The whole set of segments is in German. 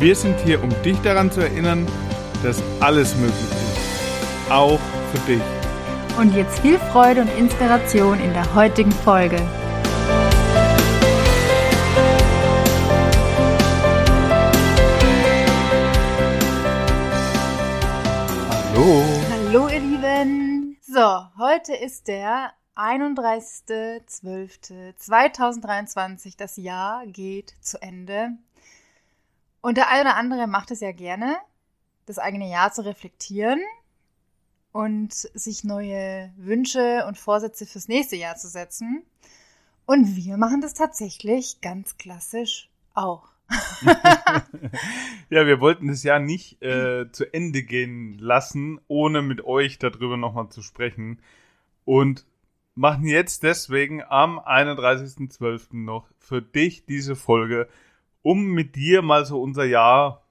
Wir sind hier, um dich daran zu erinnern, dass alles möglich ist. Auch für dich. Und jetzt viel Freude und Inspiration in der heutigen Folge. Hallo. Hallo ihr Lieben. So, heute ist der 31.12.2023. Das Jahr geht zu Ende. Und der eine oder andere macht es ja gerne, das eigene Jahr zu reflektieren und sich neue Wünsche und Vorsätze fürs nächste Jahr zu setzen. Und wir machen das tatsächlich ganz klassisch auch. ja, wir wollten das Jahr nicht äh, zu Ende gehen lassen, ohne mit euch darüber nochmal zu sprechen. Und machen jetzt deswegen am 31.12. noch für dich diese Folge, um mit dir mal so unser Jahr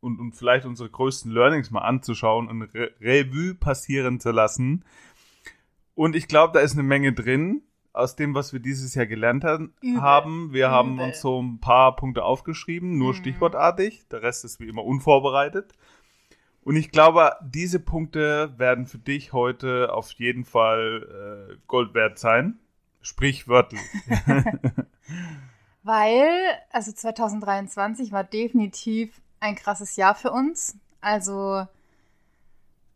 und, und vielleicht unsere größten Learnings mal anzuschauen und Re Revue passieren zu lassen. Und ich glaube, da ist eine Menge drin aus dem, was wir dieses Jahr gelernt haben. Übel. haben. Wir Übel. haben uns so ein paar Punkte aufgeschrieben, nur Mhm. stichwortartig. Der Rest ist wie immer unvorbereitet. Und ich glaube, diese Punkte werden für dich heute auf jeden Fall äh, Gold wert sein. Sprichwörtlich. Weil, also 2023 war definitiv ein krasses Jahr für uns. Also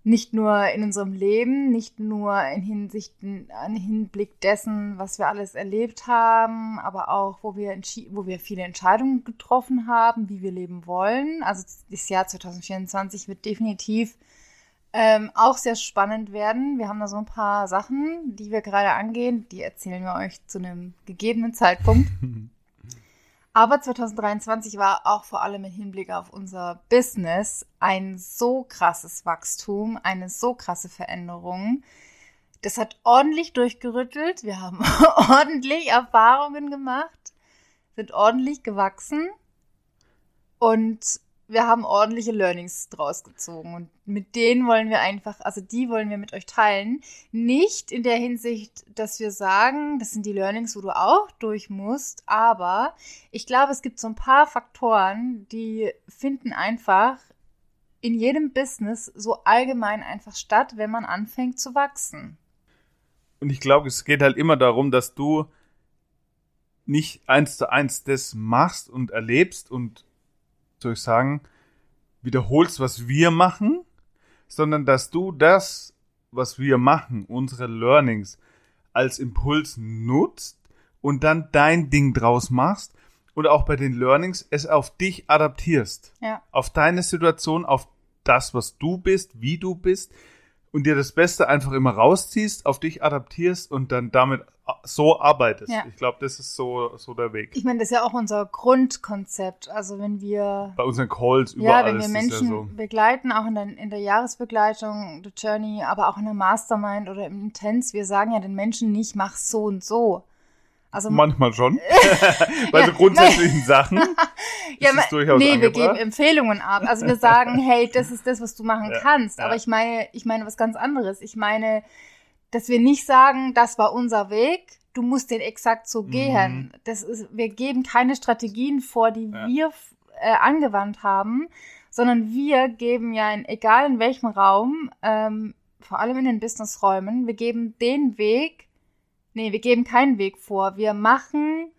nicht nur in unserem Leben, nicht nur in Hinsicht, in Hinblick dessen, was wir alles erlebt haben, aber auch, wo wir, wo wir viele Entscheidungen getroffen haben, wie wir leben wollen. Also das Jahr 2024 wird definitiv ähm, auch sehr spannend werden. Wir haben da so ein paar Sachen, die wir gerade angehen, die erzählen wir euch zu einem gegebenen Zeitpunkt. Aber 2023 war auch vor allem im Hinblick auf unser Business ein so krasses Wachstum, eine so krasse Veränderung. Das hat ordentlich durchgerüttelt. Wir haben ordentlich Erfahrungen gemacht, sind ordentlich gewachsen und wir haben ordentliche Learnings draus gezogen. Und mit denen wollen wir einfach, also die wollen wir mit euch teilen. Nicht in der Hinsicht, dass wir sagen, das sind die Learnings, wo du auch durch musst, aber ich glaube, es gibt so ein paar Faktoren, die finden einfach in jedem Business so allgemein einfach statt, wenn man anfängt zu wachsen. Und ich glaube, es geht halt immer darum, dass du nicht eins zu eins das machst und erlebst und soll ich sagen, wiederholst, was wir machen, sondern dass du das, was wir machen, unsere Learnings als Impuls nutzt und dann dein Ding draus machst und auch bei den Learnings es auf dich adaptierst. Ja. Auf deine Situation, auf das, was du bist, wie du bist und dir das Beste einfach immer rausziehst, auf dich adaptierst und dann damit so arbeitest. Ja. Ich glaube, das ist so, so der Weg. Ich meine, das ist ja auch unser Grundkonzept. Also wenn wir Bei unseren Calls überall ja, wenn wir Menschen ja so. begleiten, auch in der, in der Jahresbegleitung, der Journey, aber auch in der Mastermind oder im Intens, wir sagen ja den Menschen nicht, mach so und so. Also Manchmal schon. Bei so grundsätzlichen Sachen ja, ist durchaus nee, wir angebracht. geben Empfehlungen ab. Also wir sagen, hey, das ist das, was du machen Ja, kannst. ja. Aber ich meine, ich meine was ganz anderes. Ich meine, dass wir nicht sagen, das war unser Weg, du musst den exakt so Mhm. gehen. Das ist, wir geben keine Strategien vor, die Ja. wir äh, angewandt haben, sondern wir geben ja in egal in welchem Raum, ähm, vor allem in den Businessräumen, wir geben den Weg, nee, wir geben keinen Weg vor. Wir machen,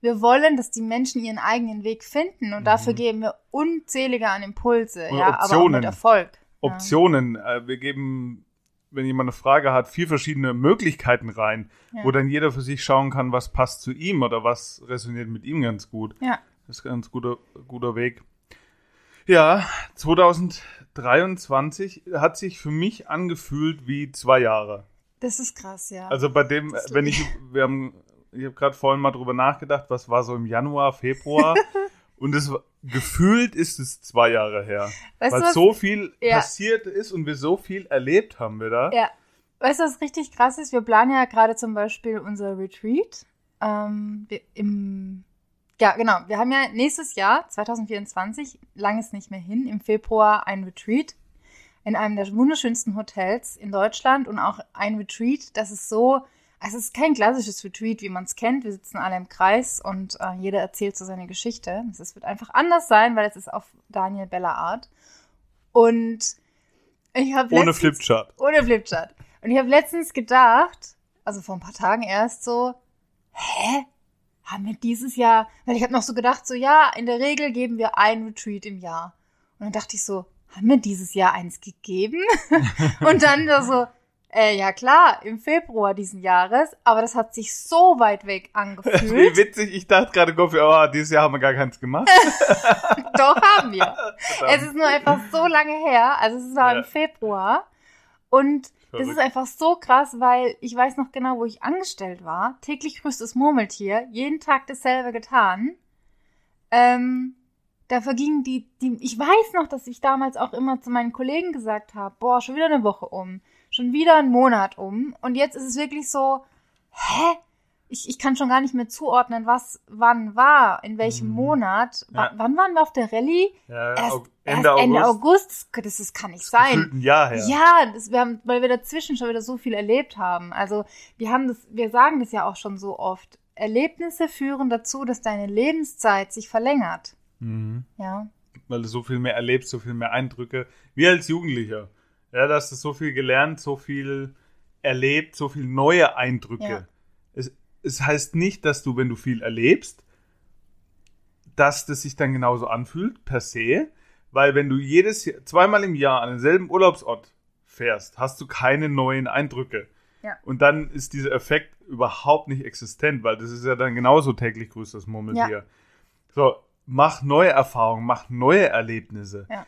wir wollen, dass die Menschen ihren eigenen Weg finden und Mhm. dafür geben wir unzählige an Impulse, Und ja, aber Optionen. mit Erfolg. Optionen. Äh, Wir geben, wenn jemand eine Frage hat, vier verschiedene Möglichkeiten rein, Ja. wo dann jeder für sich schauen kann, was passt zu ihm oder was resoniert mit ihm ganz gut. Ja. Das ist ein ganz guter, guter Weg. Ja, 2023 hat sich für mich angefühlt wie zwei Jahre. Das ist krass, ja. Also bei dem, wenn ich, wir haben, ich habe gerade vorhin mal drüber nachgedacht, was war so im Januar, Februar. Und es gefühlt ist es zwei Jahre her. Weißt weil du, was, so viel Ja. passiert ist und wir so viel erlebt haben wieder. Ja. weißt du, was richtig krass ist? Wir planen ja gerade zum Beispiel unser Retreat. Ähm, wir, im, ja, genau. Wir haben ja nächstes Jahr, 2024, lang ist nicht mehr hin, im Februar ein Retreat in einem der wunderschönsten Hotels in Deutschland und auch ein Retreat, das ist so, also es ist kein klassisches Retreat, wie man es kennt. Wir sitzen alle im Kreis und äh, jeder erzählt so seine Geschichte. Es wird einfach anders sein, weil es ist auf Daniel Bella Art. Und ich habe Ohne Flipchart. ohne Flipchart. Und ich habe letztens gedacht, also vor ein paar Tagen erst so, hä? Haben wir dieses Jahr, weil ich habe noch so gedacht, so ja, in der Regel geben wir ein Retreat im Jahr. Und dann dachte ich so, haben wir dieses Jahr eins gegeben? Und dann da so, äh, ja klar, im Februar diesen Jahres, aber das hat sich so weit weg Wie angefühlt. witzig, ich dachte gerade, oh, dieses Jahr haben wir gar keins gemacht. Doch haben wir. Es ist nur einfach so lange her, also es war Ja. im Februar. Und das ist Verrückt. einfach so krass, weil ich weiß noch genau, wo ich angestellt war. Täglich grüßt das Murmeltier, jeden Tag dasselbe getan. Ähm, da vergingen die, die, ich weiß noch, dass ich damals auch immer zu meinen Kollegen gesagt habe, boah, schon wieder eine Woche um, schon wieder ein Monat um. Und jetzt ist es wirklich so, hä? Ich, ich kann schon gar nicht mehr zuordnen, was wann war, in welchem Mhm. Monat. Ja. Wann waren wir auf der Rallye? ja, Erst, Ende, erst Ende August. August. Das, das kann nicht sein. Gefühlt ein Jahr her. Ja, das, wir haben, weil wir dazwischen schon wieder so viel erlebt haben. Also wir haben das, wir sagen das ja auch schon so oft. Erlebnisse führen dazu, dass deine Lebenszeit sich verlängert. Mhm. Ja. Weil du so viel mehr erlebst, so viel mehr Eindrücke. Wie als Jugendlicher. Ja, da hast du so viel gelernt, so viel erlebt, so viel neue Eindrücke. Ja. Es, es heißt nicht, dass du, wenn du viel erlebst, dass das sich dann genauso anfühlt, per se. Weil wenn du jedes Jahr, zweimal im Jahr an denselben Urlaubsort fährst, hast du keine neuen Eindrücke. Ja. Und dann ist dieser Effekt überhaupt nicht existent, weil das ist ja dann genauso täglich grüßt das Murmeltier. So, mach neue Erfahrungen, mach neue Erlebnisse. Ja.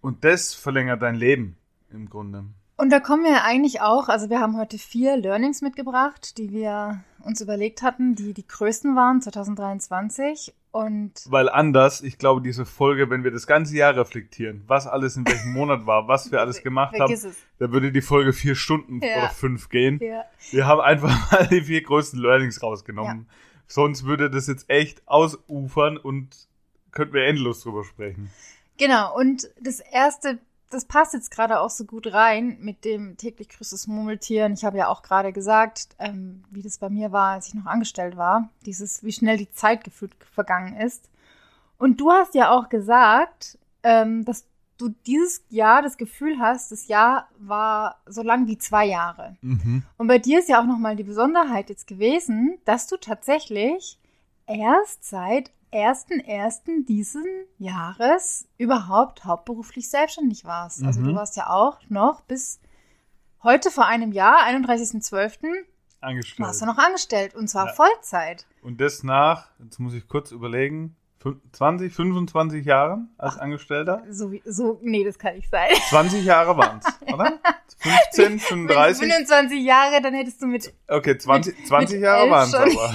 Und das verlängert dein Leben im Grunde. Und da kommen wir eigentlich auch, also wir haben heute vier Learnings mitgebracht, die wir uns überlegt hatten, die die größten waren 2023. Und Weil anders, ich glaube, diese Folge, wenn wir das ganze Jahr reflektieren, was alles in welchem Monat war, was wir alles gemacht haben, es. da würde die Folge vier Stunden Ja. oder fünf gehen. Ja. Wir haben einfach mal die vier größten Learnings rausgenommen. Sonst würde das jetzt echt ausufern und könnten wir endlos drüber sprechen. Genau, und das erste, das passt jetzt gerade auch so gut rein mit dem täglich grüßt das Murmeltier. Und ich habe ja auch gerade gesagt, ähm, wie das bei mir war, als ich noch angestellt war. Dieses, wie schnell die Zeit gefühlt vergangen ist. Und du hast ja auch gesagt, ähm, dass du dieses Jahr das Gefühl hast, das Jahr war so lang wie zwei Jahre. Mhm. Und bei dir ist ja auch nochmal die Besonderheit jetzt gewesen, dass du tatsächlich erst seit 1.1. diesen Jahres überhaupt hauptberuflich selbstständig warst. Also Mhm. du warst ja auch noch bis heute vor einem Jahr, 31.12., Angestellt. warst du noch angestellt und zwar Ja. Vollzeit. Und das nach, jetzt muss ich kurz überlegen, 20, 25 Jahren als Angestellter? So, so, nee, das kann nicht sein. 20 Jahre waren es, oder? 15, Wenn 35? 25 Jahre, dann hättest du mit, Okay, 20, 20 mit Jahre waren es aber.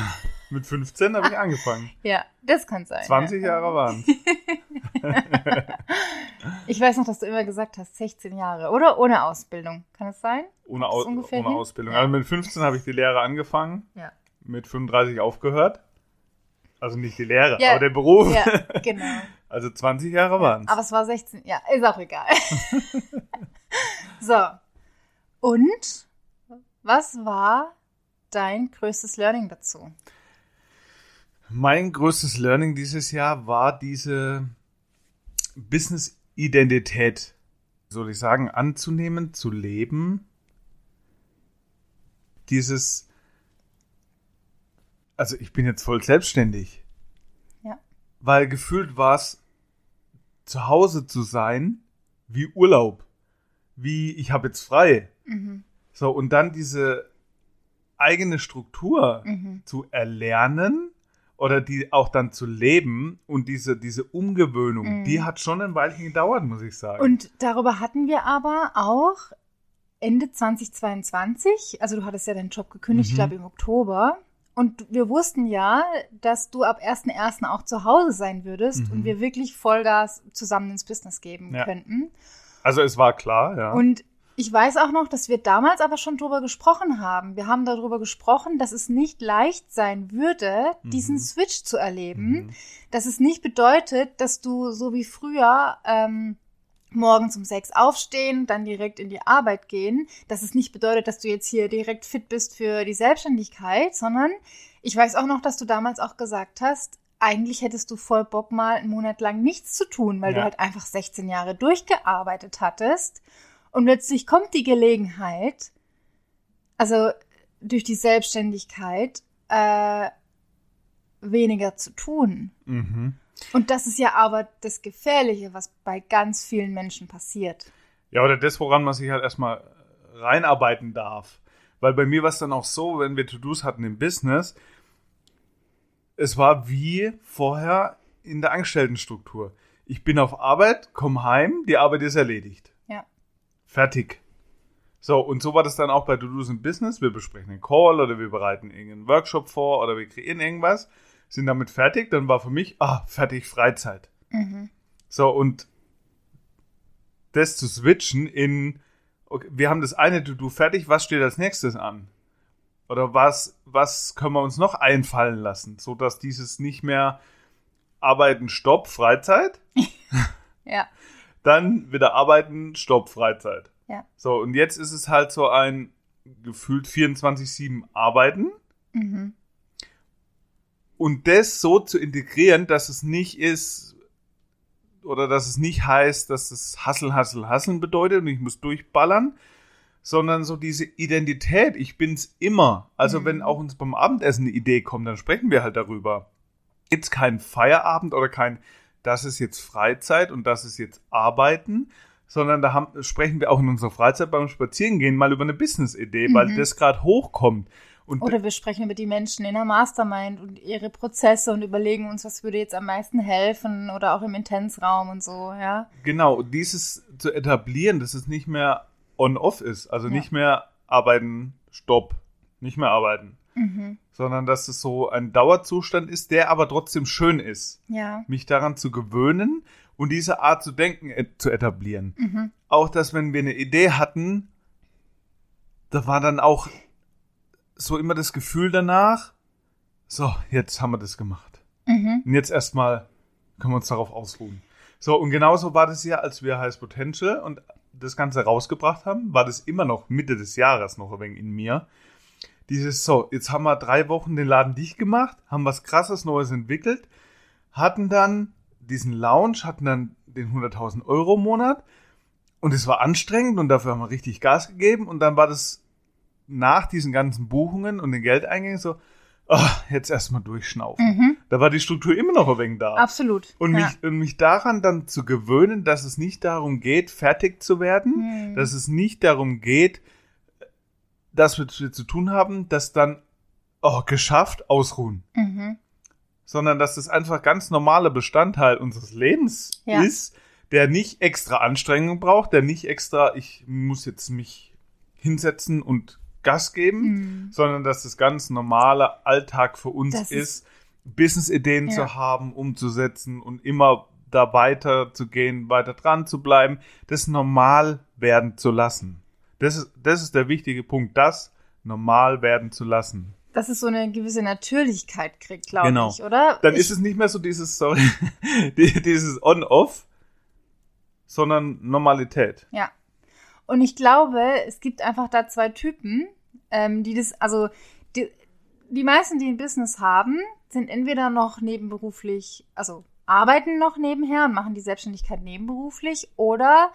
Mit 15 habe ich angefangen. ja, das kann sein. 20 ja. Jahre waren Ich weiß noch, dass du immer gesagt hast, 16 Jahre, oder? Ohne Ausbildung. Kann es sein? Ohne, Au ungefähr ohne? Ausbildung. Ja. Also mit 15 habe ich die Lehre angefangen, Ja. mit 35 aufgehört. Also nicht die Lehre, Ja. aber der Beruf. Ja, genau. Also 20 Jahre waren es. Aber es war 16, ja, ist auch egal. so. Und was war dein größtes Learning dazu? Mein größtes Learning dieses Jahr war diese Business-Identität, soll ich sagen, anzunehmen, zu leben. Dieses, also ich bin jetzt voll selbstständig. Ja. Weil gefühlt war es, zu Hause zu sein, wie Urlaub. Wie, ich habe jetzt frei. Mhm. So, und dann diese eigene Struktur Mhm. zu erlernen oder die auch dann zu leben und diese, diese Umgewöhnung, Mhm. die hat schon ein Weilchen gedauert, muss ich sagen. Und darüber hatten wir aber auch Ende 2022, also du hattest ja deinen Job gekündigt, ich Mhm. glaube im Oktober. Und wir wussten ja, dass du ab 1.1. auch zu Hause sein würdest Mhm. und wir wirklich Vollgas zusammen ins Business geben Ja. könnten. Also es war klar, ja. Und ich weiß auch noch, dass wir damals aber schon drüber gesprochen haben. Wir haben darüber gesprochen, dass es nicht leicht sein würde, diesen Mhm. Switch zu erleben. Mhm. Dass es nicht bedeutet, dass du so wie früher ähm, morgens um sechs aufstehen, dann direkt in die Arbeit gehen. Dass es nicht bedeutet, dass du jetzt hier direkt fit bist für die Selbstständigkeit, sondern ich weiß auch noch, dass du damals auch gesagt hast, eigentlich hättest du voll Bock mal einen Monat lang nichts zu tun, weil du Ja. halt einfach 16 Jahre durchgearbeitet hattest. Und plötzlich kommt die Gelegenheit, also durch die Selbstständigkeit, äh, weniger zu tun. Mhm. Und das ist ja aber das Gefährliche, was bei ganz vielen Menschen passiert. Ja, oder das, woran man sich halt erstmal reinarbeiten darf. Weil bei mir war es dann auch so, wenn wir To-Dos hatten im Business, es war wie vorher in der Angestelltenstruktur. Ich bin auf Arbeit, komme heim, die Arbeit ist erledigt. Ja. Fertig. So, und so war das dann auch bei To-Dos im Business. Wir besprechen einen Call oder wir bereiten irgendeinen Workshop vor oder wir kreieren irgendwas, sind damit fertig. Dann war für mich, ah, fertig, Freizeit. Mhm. So, und das zu switchen in, okay, wir haben das eine To-Do fertig, was steht als nächstes an? Oder was, was können wir uns noch einfallen lassen, so dass dieses nicht mehr Arbeiten, Stopp, Freizeit, Ja. dann wieder Arbeiten, Stopp, Freizeit. Ja. So, und jetzt ist es halt so ein gefühlt 24-7 Arbeiten Mhm. Und das so zu integrieren, dass es nicht ist oder dass es nicht heißt, dass es Hassel, Hassel, Hasseln bedeutet und ich muss durchballern, sondern so diese Identität, ich bin's immer. Also Mhm. wenn auch uns beim Abendessen eine Idee kommt, dann sprechen wir halt darüber. Gibt's keinen Feierabend oder kein, das ist jetzt Freizeit und das ist jetzt Arbeiten, sondern da haben, sprechen wir auch in unserer Freizeit beim Spazierengehen mal über eine Business-Idee, weil Mhm. das gerade hochkommt. Und Oder wir sprechen über die Menschen in der Mastermind und ihre Prozesse und überlegen uns, was würde jetzt am meisten helfen oder auch im Intensraum und so, ja. Genau, dieses zu etablieren, dass es nicht mehr on-off ist, also Ja. nicht mehr arbeiten, stopp, nicht mehr arbeiten, Mhm. sondern dass es so ein Dauerzustand ist, der aber trotzdem schön ist. Ja. Mich daran zu gewöhnen und diese Art zu denken et zu etablieren. Mhm. Auch, dass wenn wir eine Idee hatten, da war dann auch so immer das Gefühl danach, so, jetzt haben wir das gemacht. Mhm. Und jetzt erstmal können wir uns darauf ausruhen. So, und genauso war das ja, als wir Highest Potential und das Ganze rausgebracht haben, war das immer noch Mitte des Jahres noch ein wenig in mir. Dieses, so, jetzt haben wir drei Wochen den Laden dicht gemacht, haben was krasses Neues entwickelt, hatten dann diesen Lounge, hatten dann den 100.000 Euro Monat und es war anstrengend und dafür haben wir richtig Gas gegeben und dann war das nach diesen ganzen Buchungen und den Geldeingängen so, ah, jetzt erstmal durchschnaufen. Mhm. Da war die Struktur immer noch ein wenig da. Absolut. Und ja. mich, und mich daran dann zu gewöhnen, dass es nicht darum geht, fertig zu werden, Mhm. dass es nicht darum geht, das was wir zu tun haben, das dann, oh, geschafft, ausruhen. Mhm. Sondern dass das einfach ganz normaler Bestandteil unseres Lebens Ja. ist, der nicht extra Anstrengung braucht, der nicht extra, ich muss jetzt mich hinsetzen und Gas geben, Mhm. sondern dass das ganz normale Alltag für uns Das ist, Business-Ideen Ja. zu haben, umzusetzen und immer da weiter zu gehen, weiter dran zu bleiben, das normal werden zu lassen. Das ist, das ist der wichtige Punkt, das normal werden zu lassen. Dass es so eine gewisse Natürlichkeit kriegt, glaube Genau. ich, oder? Dann ich, ist es nicht mehr so dieses, sorry, die- dieses On-Off, sondern Normalität. Ja. Und ich glaube, es gibt einfach da zwei Typen, ähm, die das, also die, die meisten, die ein Business haben, sind entweder noch nebenberuflich, also arbeiten noch nebenher und machen die Selbstständigkeit nebenberuflich oder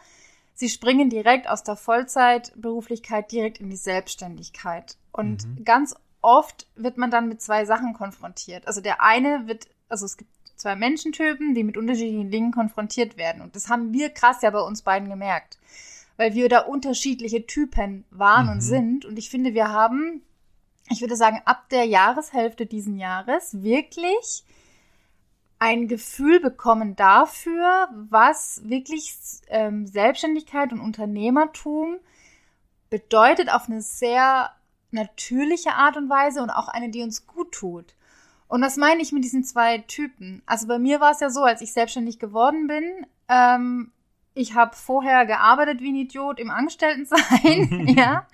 sie springen direkt aus der Vollzeitberuflichkeit direkt in die Selbstständigkeit. Und Mhm. ganz oft wird man dann mit zwei Sachen konfrontiert. Also der eine wird, also es gibt zwei Menschentypen, die mit unterschiedlichen Dingen konfrontiert werden. Und das haben wir krass ja bei uns beiden gemerkt. Weil wir da unterschiedliche Typen waren Mhm. und sind. Und ich finde, wir haben, ich würde sagen, ab der Jahreshälfte diesen Jahres wirklich ein Gefühl bekommen dafür, was wirklich ähm, Selbstständigkeit und Unternehmertum bedeutet auf eine sehr natürliche Art und Weise und auch eine, die uns gut tut. Und was meine ich mit diesen zwei Typen? Also bei mir war es ja so, als ich selbstständig geworden bin, ähm, ich habe vorher gearbeitet wie ein Idiot im Angestelltensein, ja.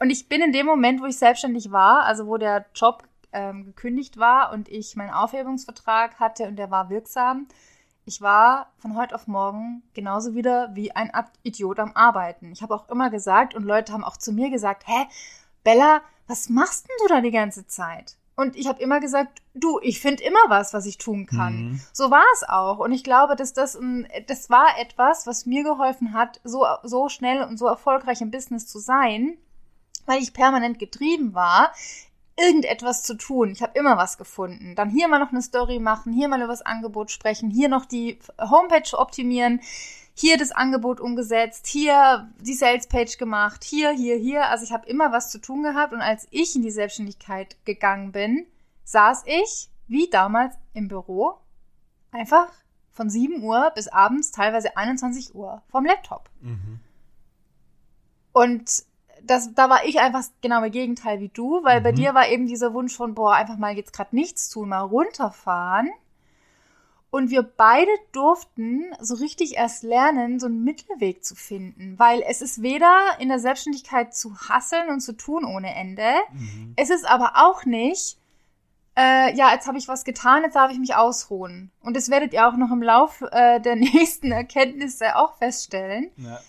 Und ich bin in dem Moment, wo ich selbstständig war, also wo der Job ähm, gekündigt war und ich meinen Aufhebungsvertrag hatte und der war wirksam, ich war von heute auf morgen genauso wieder wie ein Idiot am Arbeiten. Ich habe auch immer gesagt und Leute haben auch zu mir gesagt, hä, Bella, was machst denn du da die ganze Zeit? Und ich habe immer gesagt, du, ich finde immer was, was ich tun kann. Mhm. So war es auch. Und ich glaube, dass das, ein, das war etwas, was mir geholfen hat, so, so schnell und so erfolgreich im Business zu sein, weil ich permanent getrieben war, irgendetwas zu tun. Ich habe immer was gefunden. Dann hier mal noch eine Story machen, hier mal über das Angebot sprechen, hier noch die Homepage optimieren, hier das Angebot umgesetzt, hier die Salespage gemacht, hier, hier, hier. Also ich habe immer was zu tun gehabt und als ich in die Selbstständigkeit gegangen bin, saß ich wie damals im Büro einfach von 7 Uhr bis abends teilweise 21 Uhr vom Laptop. Mhm. Und das, da war ich einfach genau im Gegenteil wie du, weil mhm. bei dir war eben dieser Wunsch von, boah, einfach mal jetzt gerade nichts tun, mal runterfahren. Und wir beide durften so richtig erst lernen, so einen Mittelweg zu finden, weil es ist weder in der Selbstständigkeit zu hasseln und zu tun ohne Ende, mhm. es ist aber auch nicht, äh, ja, jetzt habe ich was getan, jetzt darf ich mich ausruhen. Und das werdet ihr auch noch im Lauf äh, der nächsten Erkenntnisse auch feststellen. Ja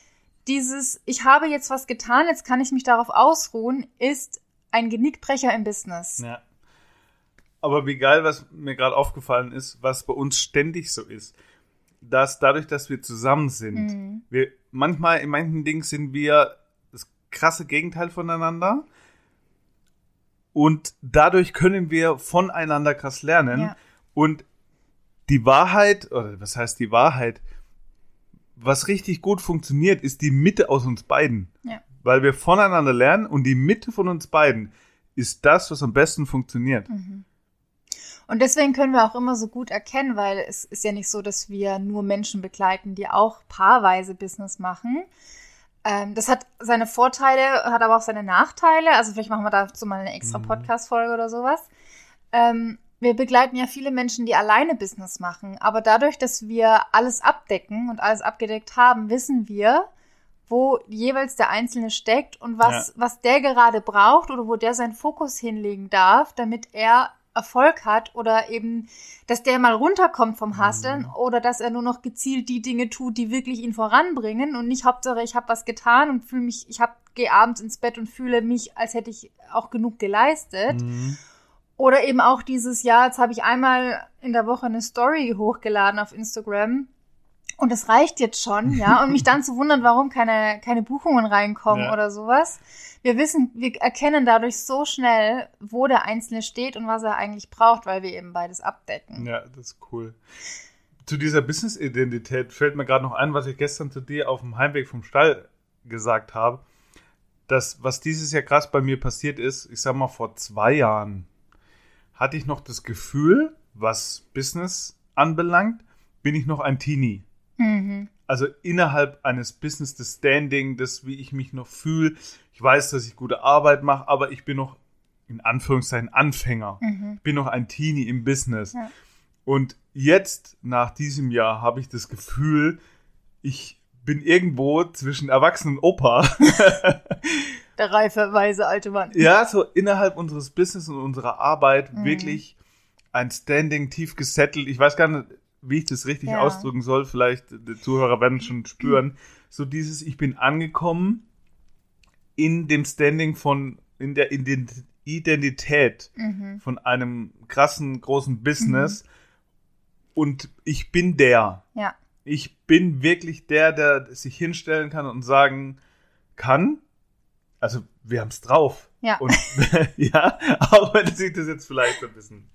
dieses, ich habe jetzt was getan, jetzt kann ich mich darauf ausruhen, ist ein Genickbrecher im Business. Ja. Aber wie geil, was mir gerade aufgefallen ist, was bei uns ständig so ist, dass dadurch, dass wir zusammen sind, mhm. wir manchmal in manchen Dingen sind wir das krasse Gegenteil voneinander. Und dadurch können wir voneinander krass lernen. Ja. Und die Wahrheit, oder was heißt die Wahrheit? was richtig gut funktioniert, ist die Mitte aus uns beiden. Ja. Weil wir voneinander lernen und die Mitte von uns beiden ist das, was am besten funktioniert. Mhm. Und deswegen können wir auch immer so gut erkennen, weil es ist ja nicht so, dass wir nur Menschen begleiten, die auch paarweise Business machen. Ähm, das hat seine Vorteile, hat aber auch seine Nachteile. Also vielleicht machen wir dazu mal eine extra mhm. Podcast-Folge oder sowas. Ähm, wir begleiten ja viele Menschen, die alleine Business machen. Aber dadurch, dass wir alles abdecken und alles abgedeckt haben, wissen wir, wo jeweils der Einzelne steckt und was, ja. was der gerade braucht oder wo der seinen Fokus hinlegen darf, damit er Erfolg hat oder eben, dass der mal runterkommt vom Hasseln mhm. oder dass er nur noch gezielt die Dinge tut, die wirklich ihn voranbringen und nicht Hauptsache, ich habe was getan und fühle mich, ich habe gehe abends ins Bett und fühle mich, als hätte ich auch genug geleistet. Mhm. Oder eben auch dieses Jahr, jetzt habe ich einmal in der Woche eine Story hochgeladen auf Instagram. Und das reicht jetzt schon, ja. Und mich dann zu wundern, warum keine, keine Buchungen reinkommen ja. oder sowas. Wir wissen, wir erkennen dadurch so schnell, wo der Einzelne steht und was er eigentlich braucht, weil wir eben beides abdecken. Ja, das ist cool. Zu dieser Business-Identität fällt mir gerade noch ein, was ich gestern zu dir auf dem Heimweg vom Stall gesagt habe. Das, was dieses Jahr krass bei mir passiert ist, ich sag mal vor zwei Jahren, hatte ich noch das Gefühl, was Business anbelangt, bin ich noch ein Teenie. Mhm. Also innerhalb eines Business, das Standing, das, wie ich mich noch fühle. Ich weiß, dass ich gute Arbeit mache, aber ich bin noch in Anführungszeichen Anfänger. Mhm. Bin noch ein Teenie im Business. Ja. Und jetzt, nach diesem Jahr, habe ich das Gefühl, ich bin irgendwo zwischen Erwachsenen und Opa. Der reife, weise alte Mann. Ja, so innerhalb unseres Business und unserer Arbeit mhm. wirklich ein Standing tief gesettelt. Ich weiß gar nicht, wie ich das richtig ja. ausdrücken soll. Vielleicht die Zuhörer werden schon spüren. So dieses, ich bin angekommen in dem Standing von, in der Identität mhm. von einem krassen, großen Business. Mhm. Und ich bin der. Ja. Ich bin wirklich der, der sich hinstellen kann und sagen kann, also wir haben es drauf. Ja. Und ja, auch wenn sich das jetzt vielleicht ein bisschen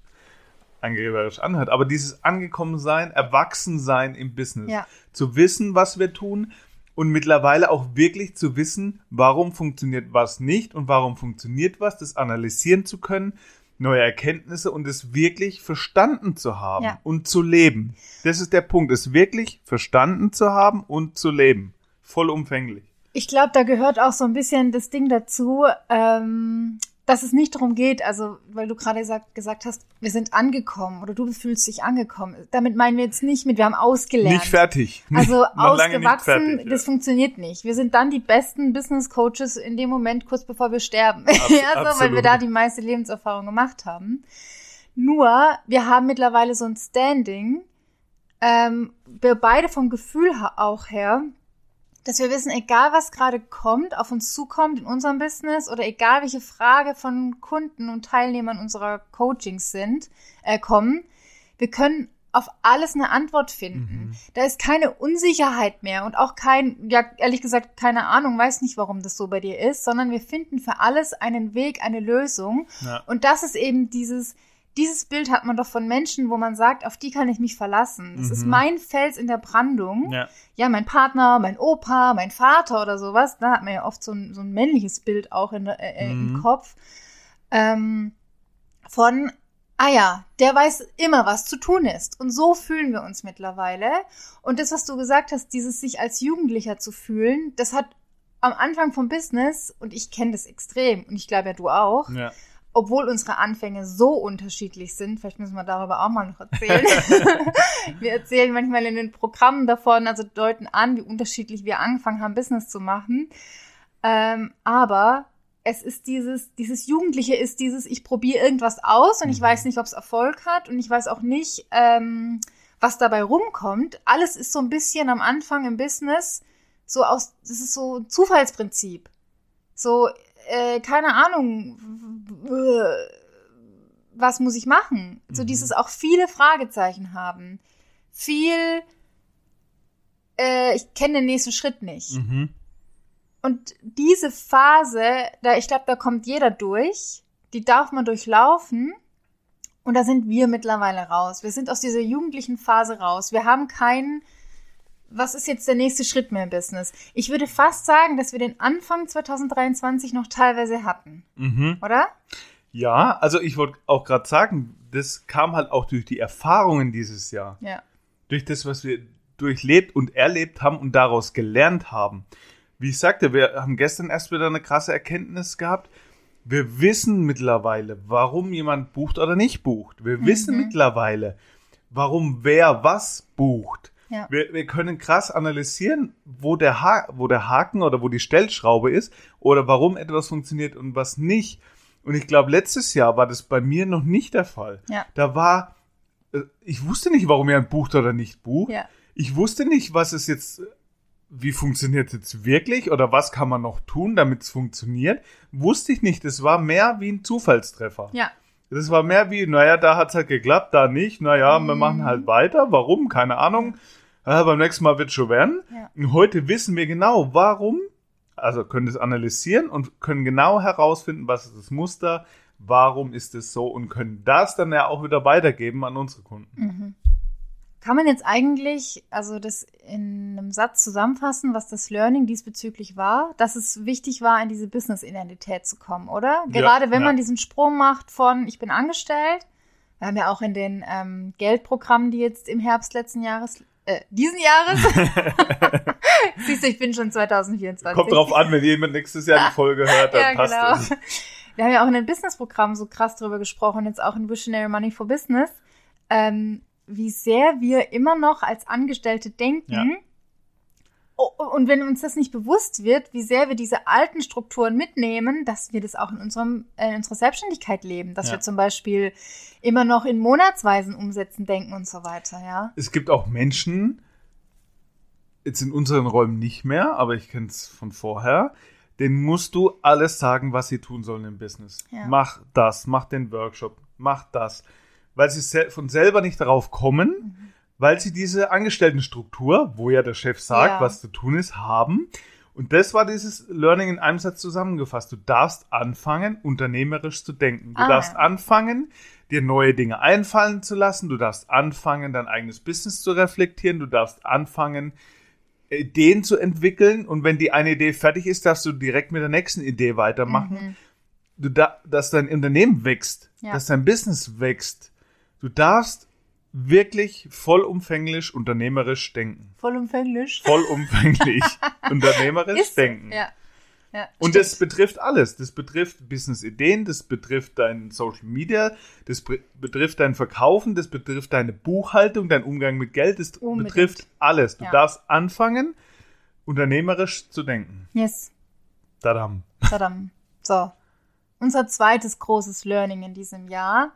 angeberisch anhört, aber dieses Angekommensein, Erwachsensein im Business, ja. zu wissen, was wir tun und mittlerweile auch wirklich zu wissen, warum funktioniert was nicht und warum funktioniert was, das analysieren zu können, neue Erkenntnisse und es wirklich verstanden zu haben ja. und zu leben. Das ist der Punkt, es wirklich verstanden zu haben und zu leben. Vollumfänglich. Ich glaube, da gehört auch so ein bisschen das Ding dazu, ähm, dass es nicht darum geht, also weil du gerade gesagt, gesagt hast, wir sind angekommen oder du fühlst dich angekommen. Damit meinen wir jetzt nicht mit, wir haben ausgelernt. Nicht fertig. Also ausgewachsen, fertig, ja. das funktioniert nicht. Wir sind dann die besten Business Coaches in dem Moment, kurz bevor wir sterben. ja, so, weil wir da die meiste Lebenserfahrung gemacht haben. Nur, wir haben mittlerweile so ein Standing, ähm, wir beide vom Gefühl auch her, dass wir wissen, egal was gerade kommt, auf uns zukommt in unserem Business oder egal welche Frage von Kunden und Teilnehmern unserer Coachings sind, äh, kommen, wir können auf alles eine Antwort finden. Da ist keine Unsicherheit mehr und auch kein, ja, ehrlich gesagt, keine Ahnung, weiß nicht, warum das so bei dir ist, sondern wir finden für alles einen Weg, eine Lösung. Ja. Und das ist eben dieses, dieses Bild hat man doch von Menschen, wo man sagt, auf die kann ich mich verlassen. Das ist Mhm. mein Fels in der Brandung. Ja. Ja, mein Partner, mein Opa, mein Vater oder sowas. Da hat man ja oft so ein, so ein männliches Bild auch in, äh, äh, im Mhm. Kopf. Ähm, von, ah ja, der weiß immer, was zu tun ist. Und so fühlen wir uns mittlerweile. Und das, was du gesagt hast, dieses sich als Jugendlicher zu fühlen, das hat am Anfang vom Business, und ich kenne das extrem, und ich glaube ja du auch, Ja. Obwohl unsere Anfänge so unterschiedlich sind, vielleicht müssen wir darüber auch mal noch erzählen. wir erzählen manchmal in den Programmen davon, also deuten an, wie unterschiedlich wir angefangen haben, Business zu machen. Ähm, aber es ist dieses, dieses Jugendliche ist dieses, ich probiere irgendwas aus und ich Mhm. weiß nicht, ob es Erfolg hat und ich weiß auch nicht, ähm, was dabei rumkommt. Alles ist so ein bisschen am Anfang im Business so aus, das ist so ein Zufallsprinzip. So, äh, keine Ahnung, was muss ich machen? So Mhm. dieses auch viele Fragezeichen haben. Viel, äh, ich kenne den nächsten Schritt nicht. Mhm. Und diese Phase, da ich glaube, da kommt jeder durch, die darf man durchlaufen. Und da sind wir mittlerweile raus. Wir sind aus dieser jugendlichen Phase raus. Wir haben keinen, was ist jetzt der nächste Schritt mehr im Business? Ich würde fast sagen, dass wir den Anfang 2023 noch teilweise hatten, Mhm. oder? Ja, also ich wollte auch gerade sagen, das kam halt auch durch die Erfahrungen dieses Jahr. Ja. Durch das, was wir durchlebt und erlebt haben und daraus gelernt haben. Wie ich sagte, wir haben gestern erst wieder eine krasse Erkenntnis gehabt. Wir wissen mittlerweile, warum jemand bucht oder nicht bucht. Wir wissen Mhm. mittlerweile, warum wer was bucht. Ja. Wir, wir können krass analysieren, wo der, ha wo der Haken oder wo die Stellschraube ist oder warum etwas funktioniert und was nicht. Und ich glaube, letztes Jahr war das bei mir noch nicht der Fall. Ja. Da war, äh, ich wusste nicht, warum jemand bucht oder nicht bucht. Ja. Ich wusste nicht, was es jetzt, wie funktioniert es jetzt wirklich oder was kann man noch tun, damit es funktioniert. Wusste ich nicht. Das war mehr wie ein Zufallstreffer. Ja. Das war mehr wie, naja, da hat's halt geklappt, da nicht. Naja, wir Mhm. machen halt weiter. Warum? Keine Ahnung. Äh, beim nächsten Mal wird schon werden. Ja. Und heute wissen wir genau, warum. Also können es analysieren und können genau herausfinden, was ist das Muster, warum ist es so und können das dann ja auch wieder weitergeben an unsere Kunden. Mhm. Kann man jetzt eigentlich, also das in einem Satz zusammenfassen, was das Learning diesbezüglich war, dass es wichtig war, in diese Business-Identität zu kommen, oder? Ja, Gerade wenn ja. man diesen Sprung macht von ich bin angestellt, wir haben ja auch in den ähm, Geldprogrammen, die jetzt im Herbst letzten Jahres, äh, diesen Jahres, siehst du, ich bin schon 2024. Kommt drauf an, wenn jemand nächstes Jahr die Folge hört, dann ja, passt genau. es. Wir haben ja auch in den Business-Programmen so krass drüber gesprochen, jetzt auch in Visionary Money for Business, ähm, wie sehr wir immer noch als Angestellte denken. Ja. O- Und wenn uns das nicht bewusst wird, wie sehr wir diese alten Strukturen mitnehmen, dass wir das auch in, unserem, äh, in unserer Selbstständigkeit leben. Dass Ja. wir zum Beispiel immer noch in Monatsweisen umsetzen denken und so weiter, ja. Es gibt auch Menschen, jetzt in unseren Räumen nicht mehr, aber ich kenne es von vorher, denen musst du alles sagen, was sie tun sollen im Business. Ja. Mach das, mach den Workshop, mach das. Weil sie von selber nicht darauf kommen, Mhm. Weil sie diese Angestelltenstruktur, wo ja der Chef sagt, Ja. was zu tun ist, haben. Und das war dieses Learning in einem Satz zusammengefasst. Du darfst anfangen, unternehmerisch zu denken. Du Ah, darfst anfangen, dir neue Dinge einfallen zu lassen. Du darfst anfangen, dein eigenes Business zu reflektieren. Du darfst anfangen, Ideen zu entwickeln. Und wenn die eine Idee fertig ist, darfst du direkt mit der nächsten Idee weitermachen. Mhm. Du da, dass dein Unternehmen wächst, Ja. dass dein Business wächst. Du darfst wirklich vollumfänglich unternehmerisch denken. Vollumfänglich. Vollumfänglich unternehmerisch Ist denken. Ja. Ja, Und stimmt. das betrifft alles. Das betrifft Business-Ideen, das betrifft dein Social Media, das be- betrifft dein Verkaufen, das betrifft deine Buchhaltung, dein Umgang mit Geld, das Unbedingt. betrifft alles. Du Ja. darfst anfangen, unternehmerisch zu denken. Yes. Tadam. Tadam. So. Unser zweites großes Learning in diesem Jahr.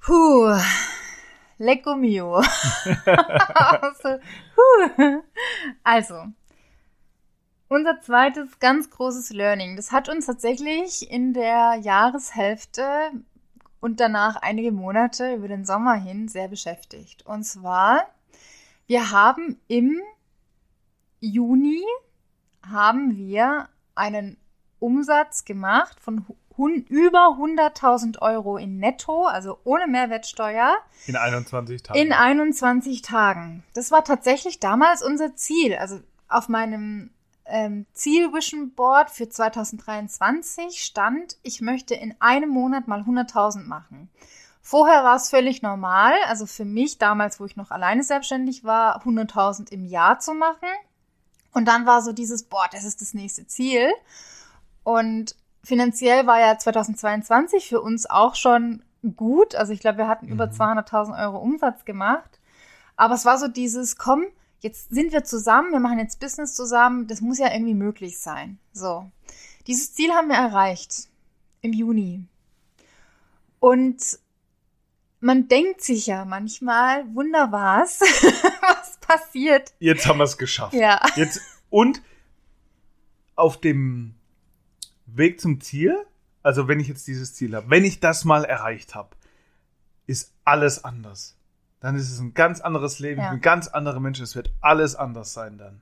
Puh. Lecco mio. also, also, unser zweites ganz großes Learning. Das hat uns tatsächlich in der Jahreshälfte und danach einige Monate über den Sommer hin sehr beschäftigt. Und zwar, wir haben im Juni haben wir einen Umsatz gemacht von hun über 100.000 Euro in Netto, also ohne Mehrwertsteuer, In 21 Tagen. in 21 Tagen. Das war tatsächlich damals unser Ziel. Also auf meinem ähm, Ziel-Vision Board für 2023 stand, ich möchte in einem Monat mal 100.000 machen. Vorher war es völlig normal, also für mich damals, wo ich noch alleine selbstständig war, 100.000 im Jahr zu machen. Und dann war so dieses, boah, das ist das nächste Ziel. Und finanziell war ja 2022 für uns auch schon gut. Also ich glaube, wir hatten über Mhm. 200.000 Euro Umsatz gemacht. Aber es war so dieses, komm, jetzt sind wir zusammen, wir machen jetzt Business zusammen, das muss ja irgendwie möglich sein. So. Dieses Ziel haben wir erreicht im Juni. Und man denkt sich ja manchmal, wunder was, was passiert. Jetzt haben wir es geschafft. Ja. Jetzt, und auf dem Weg zum Ziel, also wenn ich jetzt dieses Ziel habe, wenn ich das mal erreicht habe, ist alles anders. Dann ist es ein ganz anderes Leben, Ja. ein ganz andere Menschen. Es wird alles anders sein dann.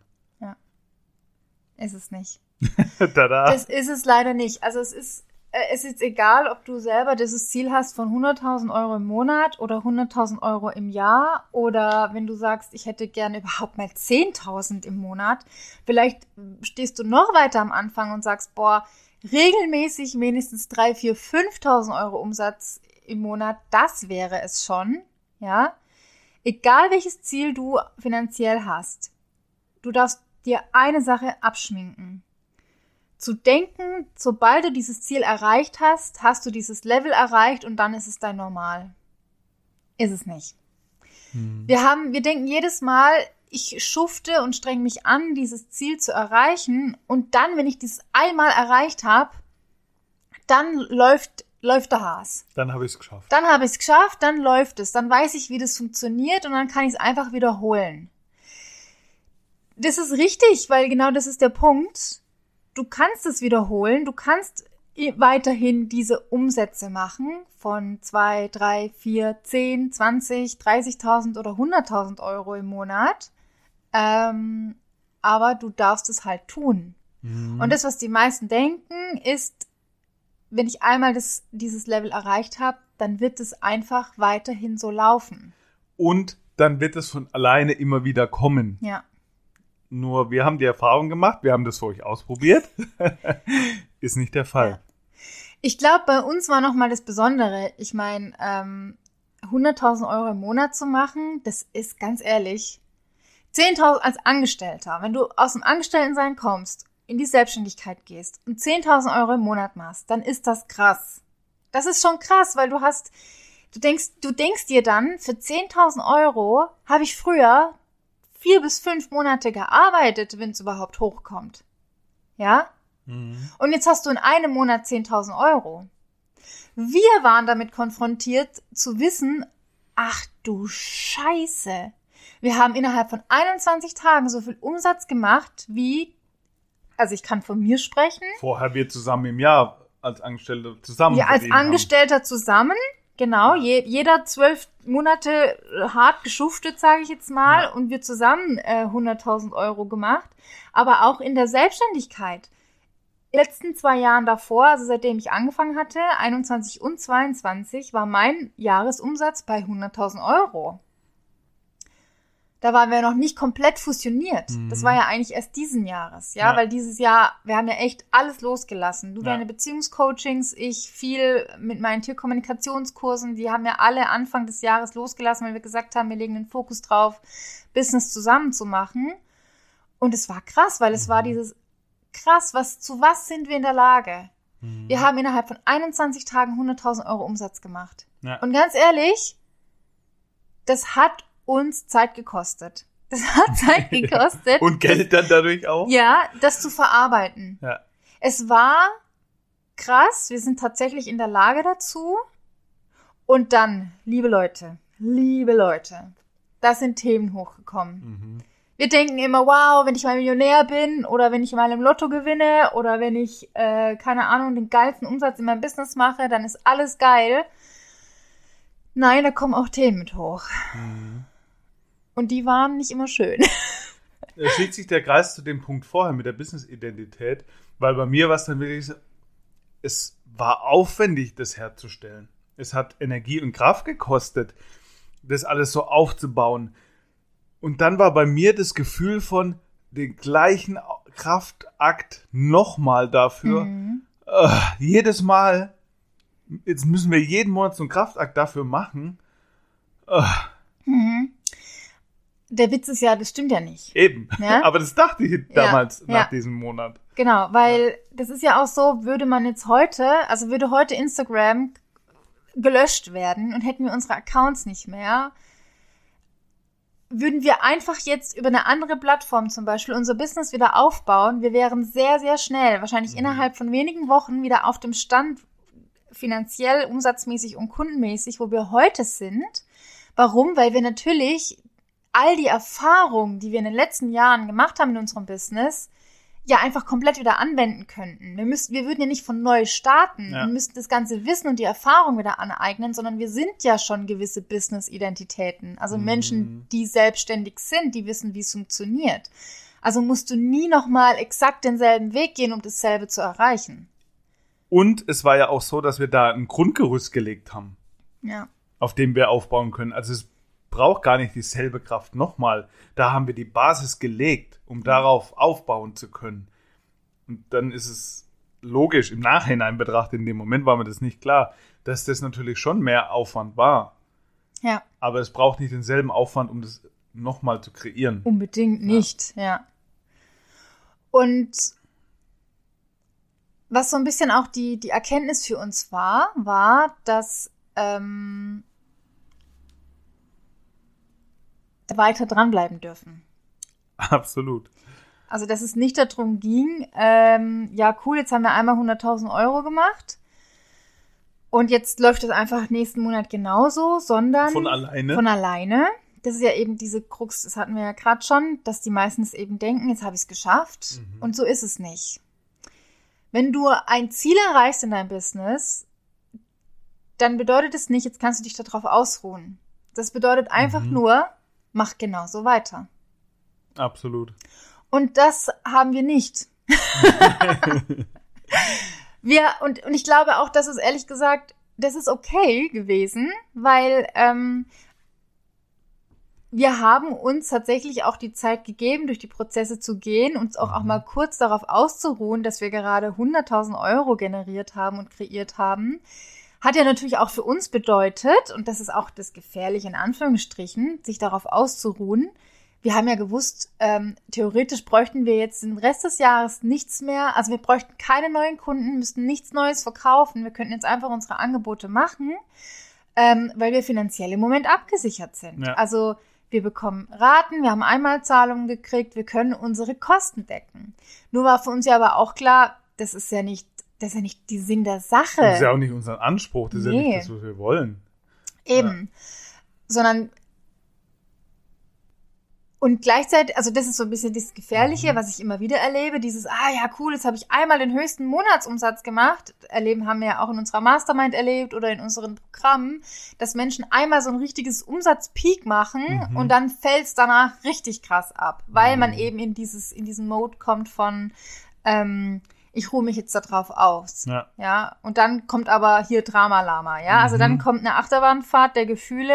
Ist es nicht. Tada. Das ist es leider nicht. Also es ist, äh, es ist egal, ob du selber dieses Ziel hast von 100.000 Euro im Monat oder 100.000 Euro im Jahr oder wenn du sagst, ich hätte gerne überhaupt mal 10.000 im Monat. Vielleicht stehst du noch weiter am Anfang und sagst, boah, regelmäßig mindestens 3, 4, 5.000 Euro Umsatz im Monat, das wäre es schon, ja. Egal welches Ziel du finanziell hast, du darfst dir eine Sache abschminken zu denken, sobald du dieses Ziel erreicht hast, hast du dieses Level erreicht und dann ist es dein Normal. Ist es nicht. Hm. Wir haben, wir denken jedes Mal, ich schufte und streng mich an, dieses Ziel zu erreichen und dann, wenn ich dieses einmal erreicht habe, dann läuft, läuft der Has. Dann habe ich es geschafft. Dann habe ich es geschafft, dann läuft es, dann weiß ich, wie das funktioniert und dann kann ich es einfach wiederholen. Das ist richtig, weil genau das ist der Punkt. Du kannst es wiederholen, du kannst weiterhin diese Umsätze machen von 2, 3, 4, 10, 20, 30.000 oder 100.000 Euro im Monat. Ähm, aber du darfst es halt tun. Mhm. Und das, was die meisten denken, ist, wenn ich einmal das, dieses Level erreicht habe, dann wird es einfach weiterhin so laufen. Und dann wird es von alleine immer wieder kommen. Ja. Nur wir haben die Erfahrung gemacht, wir haben das für euch ausprobiert. ist nicht der Fall. Ja. Ich glaube, bei uns war nochmal das Besondere. Ich meine, ähm, 100.000 Euro im Monat zu machen, das ist ganz ehrlich, 10.000 als Angestellter, wenn du aus dem Angestelltensein kommst, in die Selbstständigkeit gehst und 10.000 Euro im Monat machst, dann ist das krass. Das ist schon krass, weil du hast, du denkst, du denkst dir dann, für 10.000 Euro habe ich früher vier bis fünf Monate gearbeitet, wenn es überhaupt hochkommt. Ja? Mhm. Und jetzt hast du in einem Monat 10.000 Euro. Wir waren damit konfrontiert zu wissen, ach du Scheiße. Wir haben innerhalb von 21 Tagen so viel Umsatz gemacht wie, also ich kann von mir sprechen, Vorher wir zusammen im Jahr als Angestellte zusammen. wir als verdient haben. Angestellter zusammen, genau, je, jeder zwölf Monate hart geschuftet, sage ich jetzt mal, Ja. und wir zusammen äh, 100.000 Euro gemacht, aber auch in der Selbstständigkeit. In den letzten zwei Jahren davor, also seitdem ich angefangen hatte, 21 und 22, war mein Jahresumsatz bei 100.000 Euro. Da waren wir noch nicht komplett fusioniert. Mhm. Das war ja eigentlich erst diesen Jahres, ja, Ja. weil dieses Jahr, wir haben ja echt alles losgelassen. Du Ja. deine Beziehungscoachings, ich viel mit meinen Tierkommunikationskursen, die haben ja alle Anfang des Jahres losgelassen, weil wir gesagt haben, wir legen den Fokus drauf, Business zusammen zu machen. Und es war krass, weil es war Mhm. dieses krass, was, zu was sind wir in der Lage? Mhm. Wir haben innerhalb von 21 Tagen 100.000 Euro Umsatz gemacht. Ja. Und ganz ehrlich, das hat uns Zeit gekostet. Das hat Zeit gekostet. Und Geld dann dadurch auch? Ja, das zu verarbeiten. Ja. Es war krass. Wir sind tatsächlich in der Lage dazu. Und dann, liebe Leute, liebe Leute, da sind Themen hochgekommen. Mhm. Wir denken immer, wow, wenn ich mal Millionär bin oder wenn ich mal im Lotto gewinne oder wenn ich, äh, keine Ahnung, den geilsten Umsatz in meinem Business mache, dann ist alles geil. Nein, da kommen auch Themen mit hoch. Mhm. Und die waren nicht immer schön. Da schließt sich der Kreis zu dem Punkt vorher mit der Business-Identität, weil bei mir war es dann wirklich so, es war aufwendig, das herzustellen. Es hat Energie und Kraft gekostet, das alles so aufzubauen. Und dann war bei mir das Gefühl von den gleichen Kraftakt nochmal dafür. Mhm. Äh, jedes Mal, jetzt müssen wir jeden Monat so einen Kraftakt dafür machen. Äh, Mhm. Der Witz ist ja, das stimmt ja nicht. eben. Ja? Aber das dachte ich damals ja. nach diesem Monat. Genau, weil das ist ja auch so, würde man jetzt heute, also würde heute Instagram gelöscht werden und hätten wir unsere Accounts nicht mehr, würden wir einfach jetzt über eine andere Plattform zum Beispiel unser Business wieder aufbauen. Wir wären sehr, sehr schnell, wahrscheinlich Mhm. innerhalb von wenigen Wochen wieder auf dem Stand finanziell, umsatzmäßig und kundenmäßig, wo wir heute sind. Warum? Weil wir natürlich all die Erfahrungen, die wir in den letzten Jahren gemacht haben in unserem Business, ja einfach komplett wieder anwenden könnten. Wir müssten, wir würden ja nicht von neu starten Ja. und müssten das ganze Wissen und die Erfahrung wieder aneignen, sondern wir sind ja schon gewisse Business-Identitäten. Also Mhm. Menschen, die selbstständig sind, die wissen, wie es funktioniert. Also musst du nie nochmal exakt denselben Weg gehen, um dasselbe zu erreichen. Und es war ja auch so, dass wir da ein Grundgerüst gelegt haben, Ja. auf dem wir aufbauen können. Also es braucht gar nicht dieselbe Kraft nochmal. Da haben wir die Basis gelegt, um darauf aufbauen zu können. Und dann ist es logisch, im Nachhinein betrachtet, in dem Moment war mir das nicht klar, dass das natürlich schon mehr Aufwand war. Ja, Aber es braucht nicht denselben Aufwand, um das nochmal zu kreieren. unbedingt nicht, ja. Und was so ein bisschen auch die, die Erkenntnis für uns war, war, dass ähm, wir weiter dranbleiben dürfen. Absolut. Also, dass es nicht darum ging, ähm, ja, cool, jetzt haben wir einmal 100.000 Euro gemacht und jetzt läuft es einfach nächsten Monat genauso, sondern Von alleine. von alleine. Das ist ja eben diese Krux, das hatten wir ja gerade schon, dass die meistens eben denken, jetzt habe ich es geschafft. Mhm. Und so ist es nicht. Wenn du ein Ziel erreichst in deinem Business, dann bedeutet es nicht, jetzt kannst du dich darauf ausruhen. Das bedeutet einfach Mhm. nur, mach genauso weiter. Absolut. Und das haben wir nicht. wir, und, und ich glaube auch, dass es ehrlich gesagt, das ist okay gewesen, weil ähm, wir haben uns tatsächlich auch die Zeit gegeben, durch die Prozesse zu gehen, uns auch, auch Mhm. mal kurz darauf auszuruhen, dass wir gerade 100.000 Euro generiert haben und kreiert haben. Hat ja natürlich auch für uns bedeutet, und das ist auch das Gefährliche in Anführungsstrichen, sich darauf auszuruhen. Wir haben ja gewusst, ähm, theoretisch bräuchten wir jetzt den Rest des Jahres nichts mehr. Also wir bräuchten keine neuen Kunden, müssten nichts Neues verkaufen. Wir könnten jetzt einfach unsere Angebote machen, ähm, weil wir finanziell im Moment abgesichert sind. Ja. Also wir bekommen Raten, wir haben Einmalzahlungen gekriegt, wir können unsere Kosten decken. Nur war für uns ja aber auch klar, das ist ja nicht, das ist ja nicht die Sinn der Sache. Das ist ja auch nicht unser Anspruch, das ist ja Nee. nicht das, was wir wollen. Eben. Sondern und gleichzeitig, also das ist so ein bisschen das Gefährliche, Mhm. was ich immer wieder erlebe, dieses, ah ja, cool, jetzt habe ich einmal den höchsten Monatsumsatz gemacht. Erleben haben wir ja auch in unserer Mastermind erlebt oder in unseren Programmen, dass Menschen einmal so ein richtiges Umsatzpeak machen Mhm. und dann fällt es danach richtig krass ab, weil man Mhm. eben in dieses, in diesen Mode kommt von, ähm, ich ruhe mich jetzt darauf aus. Ja. Ja, und dann kommt aber hier Drama-Lama, ja. Also Mhm. dann kommt eine Achterbahnfahrt der Gefühle.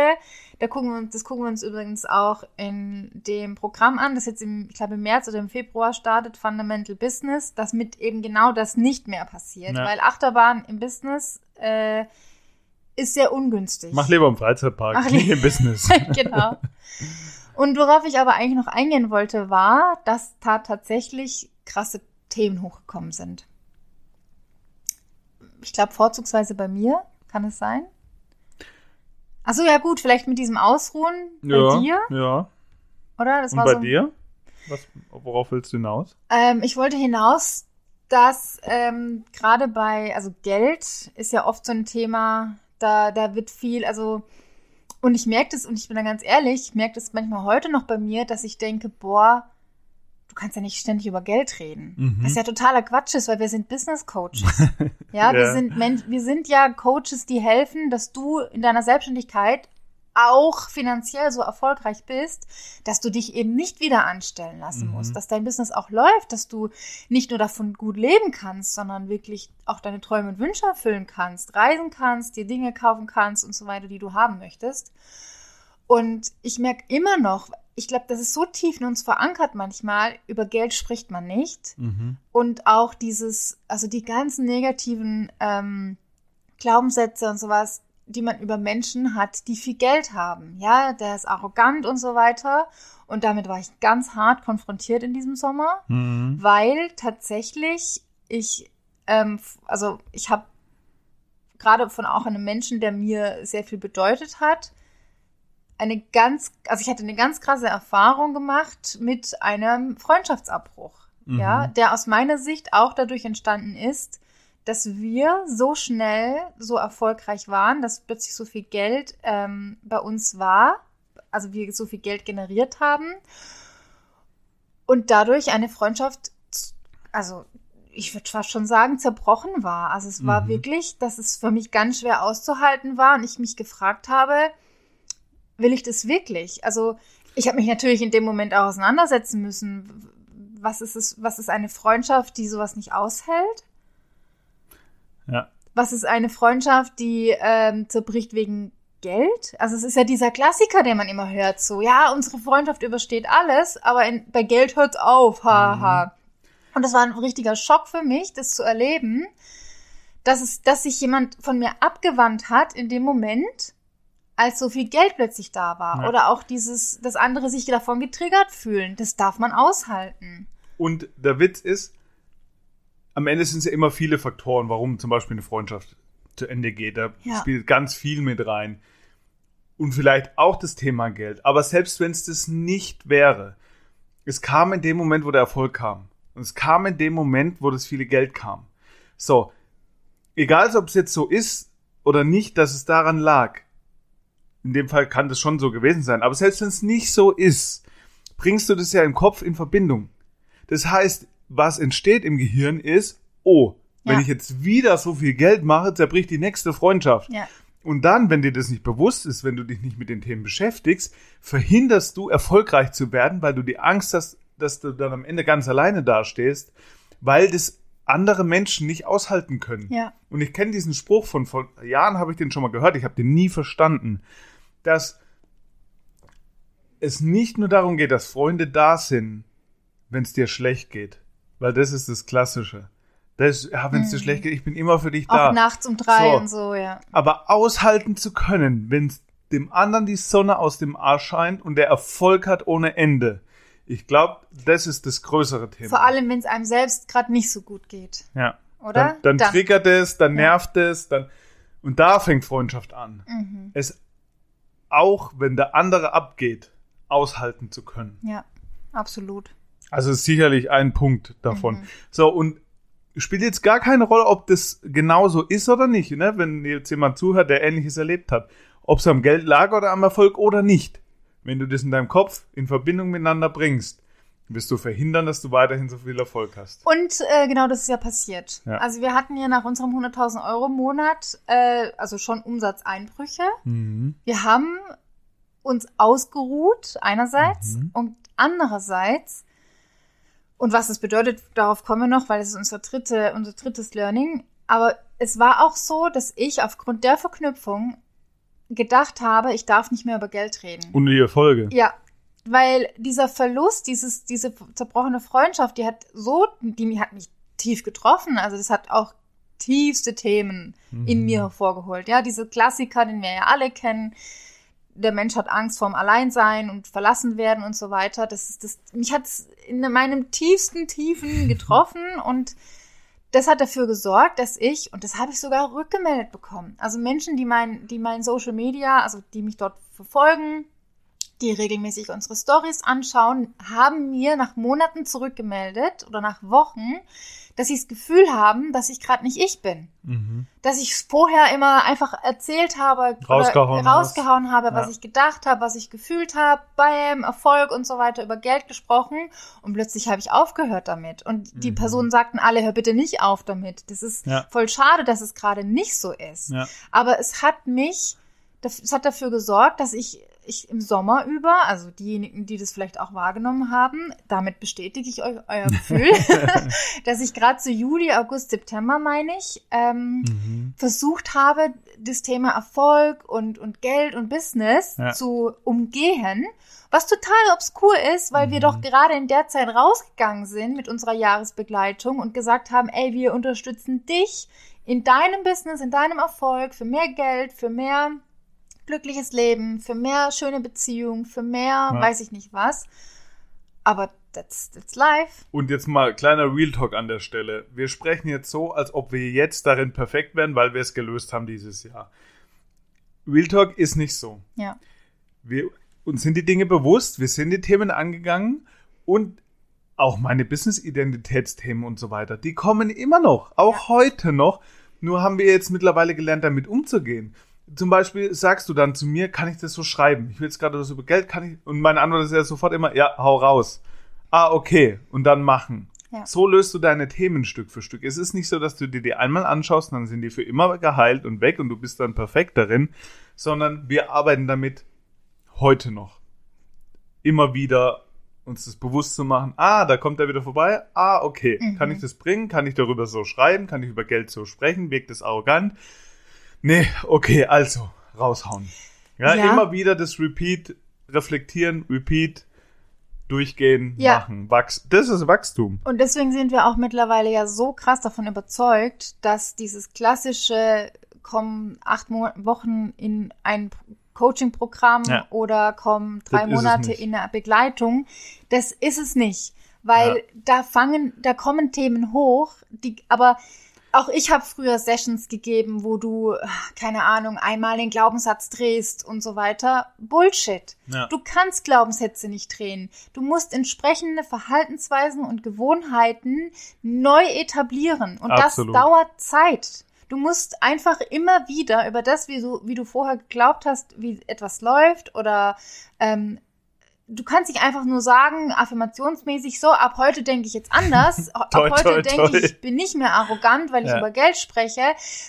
Da gucken wir uns, das gucken wir uns übrigens auch in dem Programm an, das jetzt im, ich glaube, im März oder im Februar startet, Fundamental Business, dass mit eben genau das nicht mehr passiert. Ja. Weil Achterbahn im Business äh, ist sehr ungünstig. Mach lieber im Freizeitpark, Mach nicht im Business. genau. Und worauf ich aber eigentlich noch eingehen wollte, war, dass da tatsächlich krasse Themen hochgekommen sind. Ich glaube, vorzugsweise bei mir, kann es sein? Achso, ja gut, vielleicht mit diesem Ausruhen bei ja, dir, ja. oder? Das Und war bei so, dir? Was, worauf willst du hinaus? Ähm, ich wollte hinaus, dass ähm, gerade bei, also Geld ist ja oft so ein Thema, da, da wird viel, also, und ich merke das, und ich bin da ganz ehrlich, ich merke das manchmal heute noch bei mir, dass ich denke, boah, du kannst ja nicht ständig über Geld reden. Mhm. Was ja totaler Quatsch ist, weil wir sind Business Coaches. ja, wir Ja. sind Men wir sind ja Coaches, die helfen, dass du in deiner Selbstständigkeit auch finanziell so erfolgreich bist, dass du dich eben nicht wieder anstellen lassen Mhm. musst, dass dein Business auch läuft, dass du nicht nur davon gut leben kannst, sondern wirklich auch deine Träume und Wünsche erfüllen kannst, reisen kannst, dir Dinge kaufen kannst und so weiter, die du haben möchtest. Und ich merke immer noch, ich glaube, das ist so tief in uns verankert manchmal, über Geld spricht man nicht. Mhm. Und auch dieses, also die ganzen negativen ähm, Glaubenssätze und sowas, die man über Menschen hat, die viel Geld haben. Ja, der ist arrogant und so weiter. Und damit war ich ganz hart konfrontiert in diesem Sommer, Mhm. weil tatsächlich ich, ähm, also ich habe gerade von auch einem Menschen, der mir sehr viel bedeutet hat, eine ganz, also ich hatte eine ganz krasse Erfahrung gemacht mit einem Freundschaftsabbruch. Mhm. Ja, der aus meiner Sicht auch dadurch entstanden ist, dass wir so schnell so erfolgreich waren, dass plötzlich so viel Geld ähm, bei uns war, also wir so viel Geld generiert haben und dadurch eine Freundschaft, also ich würde fast schon sagen, zerbrochen war. Also es war Mhm. wirklich, dass es für mich ganz schwer auszuhalten war und ich mich gefragt habe, will ich das wirklich? Also ich habe mich natürlich in dem Moment auch auseinandersetzen müssen. Was ist es, was ist eine Freundschaft, die sowas nicht aushält? Ja. Was ist eine Freundschaft, die ähm, zerbricht wegen Geld? Also es ist ja dieser Klassiker, den man immer hört, so, ja, unsere Freundschaft übersteht alles, aber in, bei Geld hört's auf, haha. Und das war ein richtiger Schock für mich, das zu erleben, dass es, dass sich jemand von mir abgewandt hat in dem Moment, als so viel Geld plötzlich da war. Ja. Oder auch dieses, dass andere sich davon getriggert fühlen. Das darf man aushalten. Und der Witz ist, am Ende sind es ja immer viele Faktoren, warum zum Beispiel eine Freundschaft zu Ende geht. Da Ja. spielt ganz viel mit rein. Und vielleicht auch das Thema Geld. Aber selbst wenn es das nicht wäre, es kam in dem Moment, wo der Erfolg kam. Und es kam in dem Moment, wo das viele Geld kam. So, egal ob es jetzt so ist oder nicht, dass es daran lag. In dem Fall kann das schon so gewesen sein. Aber selbst wenn es nicht so ist, bringst du das ja im Kopf in Verbindung. Das heißt, was entsteht im Gehirn ist, oh, wenn Ja. ich jetzt wieder so viel Geld mache, zerbricht die nächste Freundschaft. Ja. Und dann, wenn dir das nicht bewusst ist, wenn du dich nicht mit den Themen beschäftigst, verhinderst du, erfolgreich zu werden, weil du die Angst hast, dass du dann am Ende ganz alleine dastehst, weil das andere Menschen nicht aushalten können. Ja. Und ich kenne diesen Spruch von vor Jahren, habe ich den schon mal gehört, ich habe den nie verstanden, dass es nicht nur darum geht, dass Freunde da sind, wenn es dir schlecht geht, weil das ist das Klassische. Das, ja, wenn es dir Mhm. schlecht geht, ich bin immer für dich Auch da. nachts um drei So. und so, ja. Aber aushalten zu können, wenn dem anderen die Sonne aus dem Arsch scheint und der Erfolg hat ohne Ende. Ich glaube, das ist das größere Thema. Vor allem, wenn es einem selbst gerade nicht so gut geht. ja. Oder? Dann, dann, triggert es, dann nervt es, dann und da fängt Freundschaft an. Mhm. Es auch, wenn der andere abgeht, aushalten zu können. Ja, absolut. Also ist sicherlich ein Punkt davon. Mhm. So, und spielt jetzt gar keine Rolle, ob das genauso ist oder nicht, ne? wenn jetzt jemand zuhört, der Ähnliches erlebt hat. Ob es am Geld lag oder am Erfolg oder nicht. Wenn du das in deinem Kopf in Verbindung miteinander bringst, wirst du verhindern, dass du weiterhin so viel Erfolg hast. Und äh, genau das ist ja passiert. Ja. Also wir hatten ja nach unserem 100.000 Euro Monat, äh, also schon Umsatzeinbrüche. Mhm. Wir haben uns ausgeruht einerseits Mhm. und andererseits, und was es bedeutet, darauf kommen wir noch, weil es ist unser, dritte, unser drittes Learning, aber es war auch so, dass ich aufgrund der Verknüpfung gedacht habe, ich darf nicht mehr über Geld reden. Und die Erfolge. Ja, weil dieser Verlust, dieses, diese zerbrochene Freundschaft, die hat so, die hat mich tief getroffen. Also das hat auch tiefste Themen in Mhm. mir hervorgeholt. Ja, diese Klassiker, den wir ja alle kennen. der Mensch hat Angst vorm Alleinsein und verlassen werden und so weiter. Das ist das, mich hat's in meinem tiefsten Tiefen getroffen und das hat dafür gesorgt, dass ich, und das habe ich sogar rückgemeldet bekommen, also Menschen, die mein, die mein Social Media, also die mich dort verfolgen, die regelmäßig unsere Stories anschauen, haben mir nach Monaten zurückgemeldet oder nach Wochen, dass sie das Gefühl haben, dass ich gerade nicht ich bin. Mhm. Dass ich vorher immer einfach erzählt habe, rausgehauen, rausgehauen habe, was ja. ich gedacht habe, was ich gefühlt habe, beim Erfolg und so weiter, über Geld gesprochen und plötzlich habe ich aufgehört damit. Und die mhm. Personen sagten alle, hör bitte nicht auf damit. Das ist ja. voll schade, dass es gerade nicht so ist. Ja. Aber es hat mich, es hat dafür gesorgt, dass ich ich im Sommer über, also diejenigen, die das vielleicht auch wahrgenommen haben, damit bestätige ich euch euer Gefühl, dass ich gerade zu Juli, August, September, meine ich, ähm, mhm. versucht habe, das Thema Erfolg und, und Geld und Business ja. zu umgehen, was total obskur ist, weil mhm. wir doch gerade in der Zeit rausgegangen sind mit unserer Jahresbegleitung und gesagt haben, ey, wir unterstützen dich in deinem Business, in deinem Erfolg, für mehr Geld, für mehr glückliches Leben, für mehr schöne Beziehungen, für mehr, ja. weiß ich nicht was. Aber that's, that's life. Und jetzt mal kleiner Real Talk an der Stelle. Wir sprechen jetzt so, als ob wir jetzt darin perfekt wären, weil wir es gelöst haben dieses Jahr. Real Talk ist nicht so. Ja. Wir, uns sind die Dinge bewusst, wir sind die Themen angegangen und auch meine Business-Identitätsthemen und so weiter, die kommen immer noch, auch ja. heute noch. Nur haben wir jetzt mittlerweile gelernt, damit umzugehen zum Beispiel sagst du dann zu mir, kann ich das so schreiben? Ich will jetzt gerade das über Geld, kann ich? Und meine Antwort ist ja sofort immer, ja, hau raus. Ah, okay. Und dann machen. Ja. So löst du deine Themen Stück für Stück. Es ist nicht so, dass du dir die einmal anschaust, dann sind die für immer geheilt und weg und du bist dann perfekt darin, sondern wir arbeiten damit heute noch. Immer wieder uns das bewusst zu machen. Ah, da kommt er wieder vorbei. Ah, okay. Mhm. Kann ich das bringen? Kann ich darüber so schreiben? Kann ich über Geld so sprechen? Wirkt das arrogant? Nee, okay, also raushauen. Ja, ja. immer wieder das Repeat, reflektieren, Repeat, durchgehen, ja. machen. Wachs das ist Wachstum. Und deswegen sind wir auch mittlerweile ja so krass davon überzeugt, dass dieses klassische kommen acht Mo Wochen in ein Coaching-Programm ja. oder kommen drei Monate in eine Begleitung, das ist es nicht. Weil ja. da fangen, da kommen Themen hoch, die, aber auch ich habe früher Sessions gegeben, wo du, keine Ahnung, einmal den Glaubenssatz drehst und so weiter. Bullshit. Ja. Du kannst Glaubenssätze nicht drehen. Du musst entsprechende Verhaltensweisen und Gewohnheiten neu etablieren. Und Absolut. das dauert Zeit. Du musst einfach immer wieder über das, wie du, wie du vorher geglaubt hast, wie etwas läuft oder ähm, du kannst nicht einfach nur sagen, affirmationsmäßig so, ab heute denke ich jetzt anders, ab toi, heute toi, denke toi. ich, ich bin nicht mehr arrogant, weil ich ja. über Geld spreche,